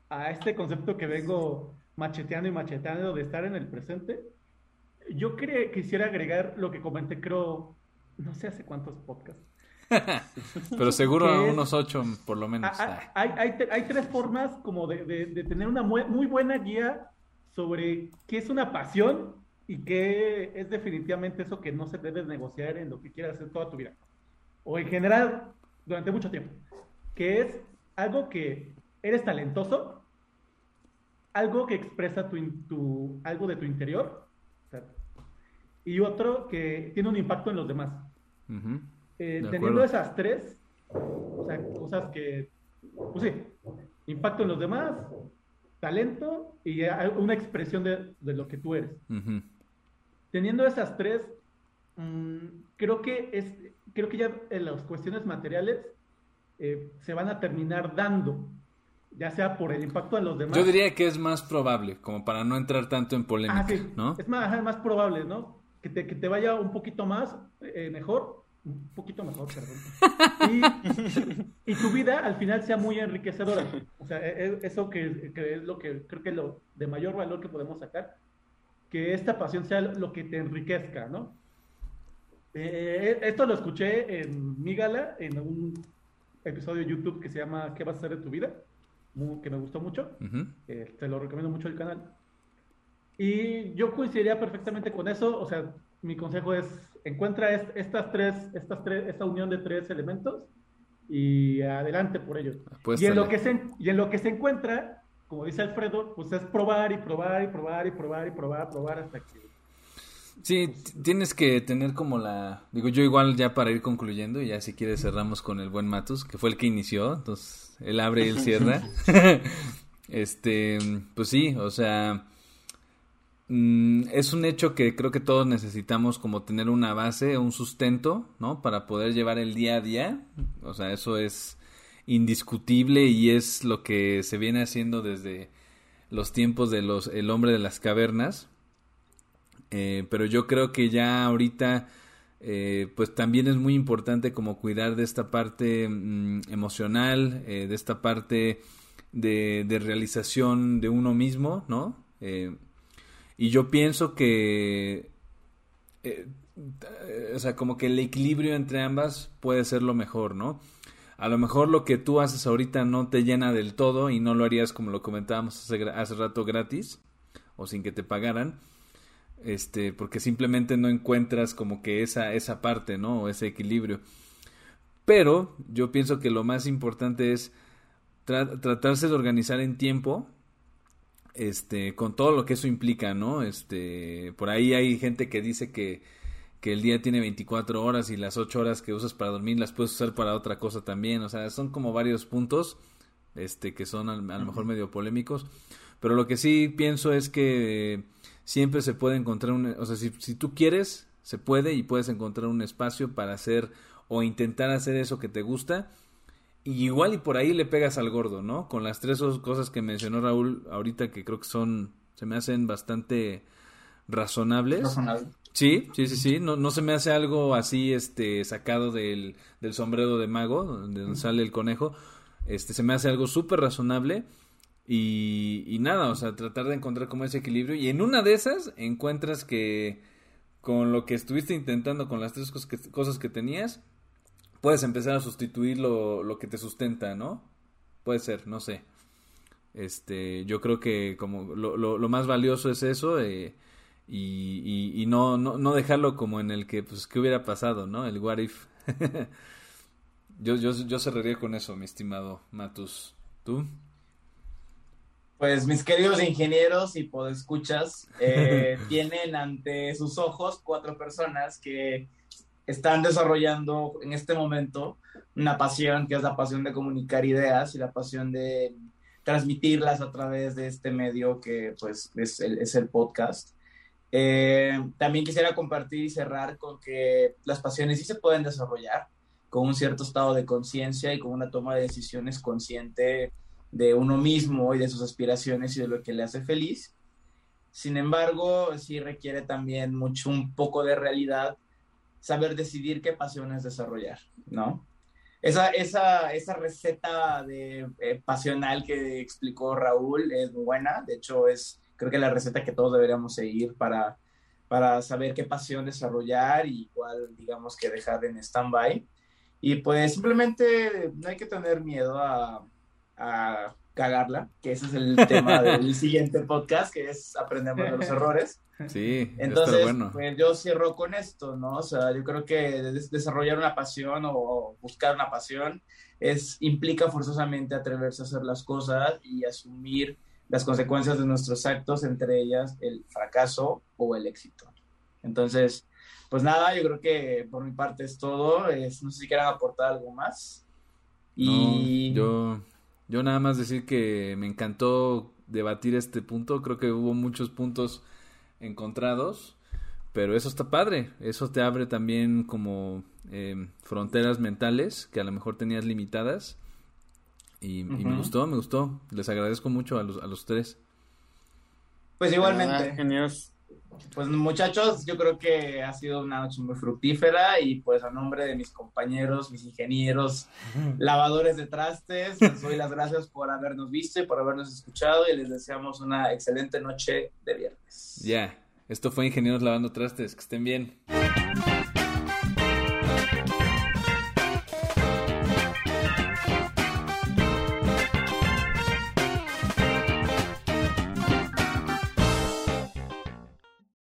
a este concepto que vengo macheteando y macheteando de estar en el presente, yo quisiera agregar lo que comenté, creo, no sé hace cuántos podcasts. Pero seguro unos ocho, por lo menos. Hay, hay, hay, tres formas como de, de, tener una muy, muy, buena guía sobre qué es una pasión y qué es definitivamente eso que no se debe negociar en lo que quieras hacer toda tu vida. O en general, durante mucho tiempo. Que es algo que eres talentoso, algo que expresa tu, tu algo de tu interior, y otro que tiene un impacto en los demás. Eh, teniendo esas tres, o sea, cosas que, pues sí, impacto en los demás, talento y una expresión de, de lo que tú eres. Teniendo esas tres, mm, creo que es, creo que ya en las cuestiones materiales eh, se van a terminar dando, ya sea por el impacto en los demás. Yo diría que es más probable, como para no entrar tanto en polémica, ah, ¿no? Es más, es más probable, ¿no? Que te, que te vaya un poquito más, eh, mejor, un poquito mejor, perdón. Y, tu vida al final sea muy enriquecedora. O sea, e, e, eso que, es lo que creo que es lo de mayor valor que podemos sacar, que esta pasión sea lo que te enriquezca, ¿no? Eh, esto lo escuché en mi gala, en un episodio de YouTube que se llama ¿Qué vas a hacer de tu vida? que me gustó mucho. Eh, te lo recomiendo mucho el canal. Y yo coincidiría perfectamente con eso. O sea, mi consejo es encuentra estas tres, estas tres, esta unión de tres elementos y adelante por ellos. Y en, lo que se, y en lo que se encuentra, como dice Alfredo, pues es probar y probar y probar y probar y probar, probar hasta que... Sí, tienes que tener como la... Digo, yo igual ya para ir concluyendo, y ya si quieres cerramos con el buen Matus, que fue el que inició, entonces él abre y él cierra. este, pues sí, o sea Mm, es un hecho que creo que todos necesitamos como tener una base, un sustento, ¿no? Para poder llevar el día a día. O sea, eso es indiscutible y es lo que se viene haciendo desde los tiempos de los el hombre de las cavernas. Eh, pero yo creo que ya ahorita eh, pues también es muy importante como cuidar de esta parte mm, emocional, eh, de esta parte de, de, realización de uno mismo, ¿no? Y yo pienso que, o sea, como que el equilibrio entre ambas puede ser lo mejor, ¿no? A lo mejor lo que tú haces ahorita no te llena del todo y no lo harías como lo comentábamos hace, hace rato gratis o sin que te pagaran, este, porque simplemente no encuentras como que esa, esa parte, ¿no? O ese equilibrio. Pero yo pienso que lo más importante es tratarse de organizar en tiempo este, con todo lo que eso implica, ¿no? Este, por ahí hay gente que dice que, que el día tiene 24 horas y las 8 horas que usas para dormir las puedes usar para otra cosa también, o sea, son como varios puntos, este, que son a, lo mejor medio polémicos, pero lo que sí pienso es que siempre se puede encontrar un, o sea, si, si tú quieres, se puede y puedes encontrar un espacio para hacer o intentar hacer eso que te gusta, y igual y por ahí le pegas al gordo, ¿no? Con las tres cosas que mencionó Raúl ahorita que creo que son, se me hacen bastante, razonables. Razonable. Sí, sí, sí, sí. No, no se me hace algo así, este, sacado del, del sombrero de mago, donde donde sale el conejo. Este, se me hace algo súper razonable. Y, nada, o sea, tratar de encontrar como ese equilibrio. Y en una de esas encuentras que con lo que estuviste intentando, con las tres cosas que, cosas que tenías, puedes empezar a sustituir lo, lo que te sustenta, ¿no? Puede ser, no sé. Este, yo creo que como lo, lo, más valioso es eso. Eh, y, y, y no, no, no dejarlo como en el que, pues, ¿qué hubiera pasado, no? El what if. yo, yo, yo cerraría con eso, mi estimado Matus. ¿Tú? Pues mis queridos ingenieros y podescuchas eh, tienen ante sus ojos cuatro personas que están desarrollando en este momento una pasión que es la pasión de comunicar ideas y la pasión de transmitirlas a través de este medio que pues es el, es el podcast. Eh, también quisiera compartir y cerrar con que las pasiones sí se pueden desarrollar con un cierto estado de conciencia y con una toma de decisiones consciente de uno mismo y de sus aspiraciones y de lo que le hace feliz. Sin embargo, sí requiere también mucho, un poco de realidad, saber decidir qué pasiones desarrollar, ¿no? Esa, esa, esa receta de, eh, pasional que explicó Raúl es muy buena, de hecho es creo que la receta que todos deberíamos seguir para, para saber qué pasión desarrollar y cuál, digamos, que dejar en stand-by. Y pues simplemente no hay que tener miedo a, a cagarla, que ese es el tema del siguiente podcast, que es aprendemos de los errores. Sí, Entonces, bueno. pues yo cierro con esto, ¿no? O sea, yo creo que des desarrollar una pasión o buscar una pasión es, implica forzosamente atreverse a hacer las cosas y asumir las consecuencias de nuestros actos, entre ellas el fracaso o el éxito. Entonces, pues nada, yo creo que por mi parte es todo. Es, no sé si quieran aportar algo más. Y... No, yo, yo nada más decir que me encantó debatir este punto. Creo que hubo muchos puntos encontrados, pero eso está padre. Eso te abre también como eh, fronteras mentales que a lo mejor tenías limitadas y, uh -huh. y, me gustó, me gustó. Les agradezco mucho a los, a los tres. Pues igualmente. Ah, genios. Pues muchachos, yo creo que ha sido una noche muy fructífera y pues a nombre de mis compañeros, mis ingenieros, lavadores de trastes, les doy las gracias por habernos visto y por habernos escuchado y les deseamos una excelente noche de viernes. Ya, yeah. esto fue Ingenieros Lavando Trastes, que estén bien.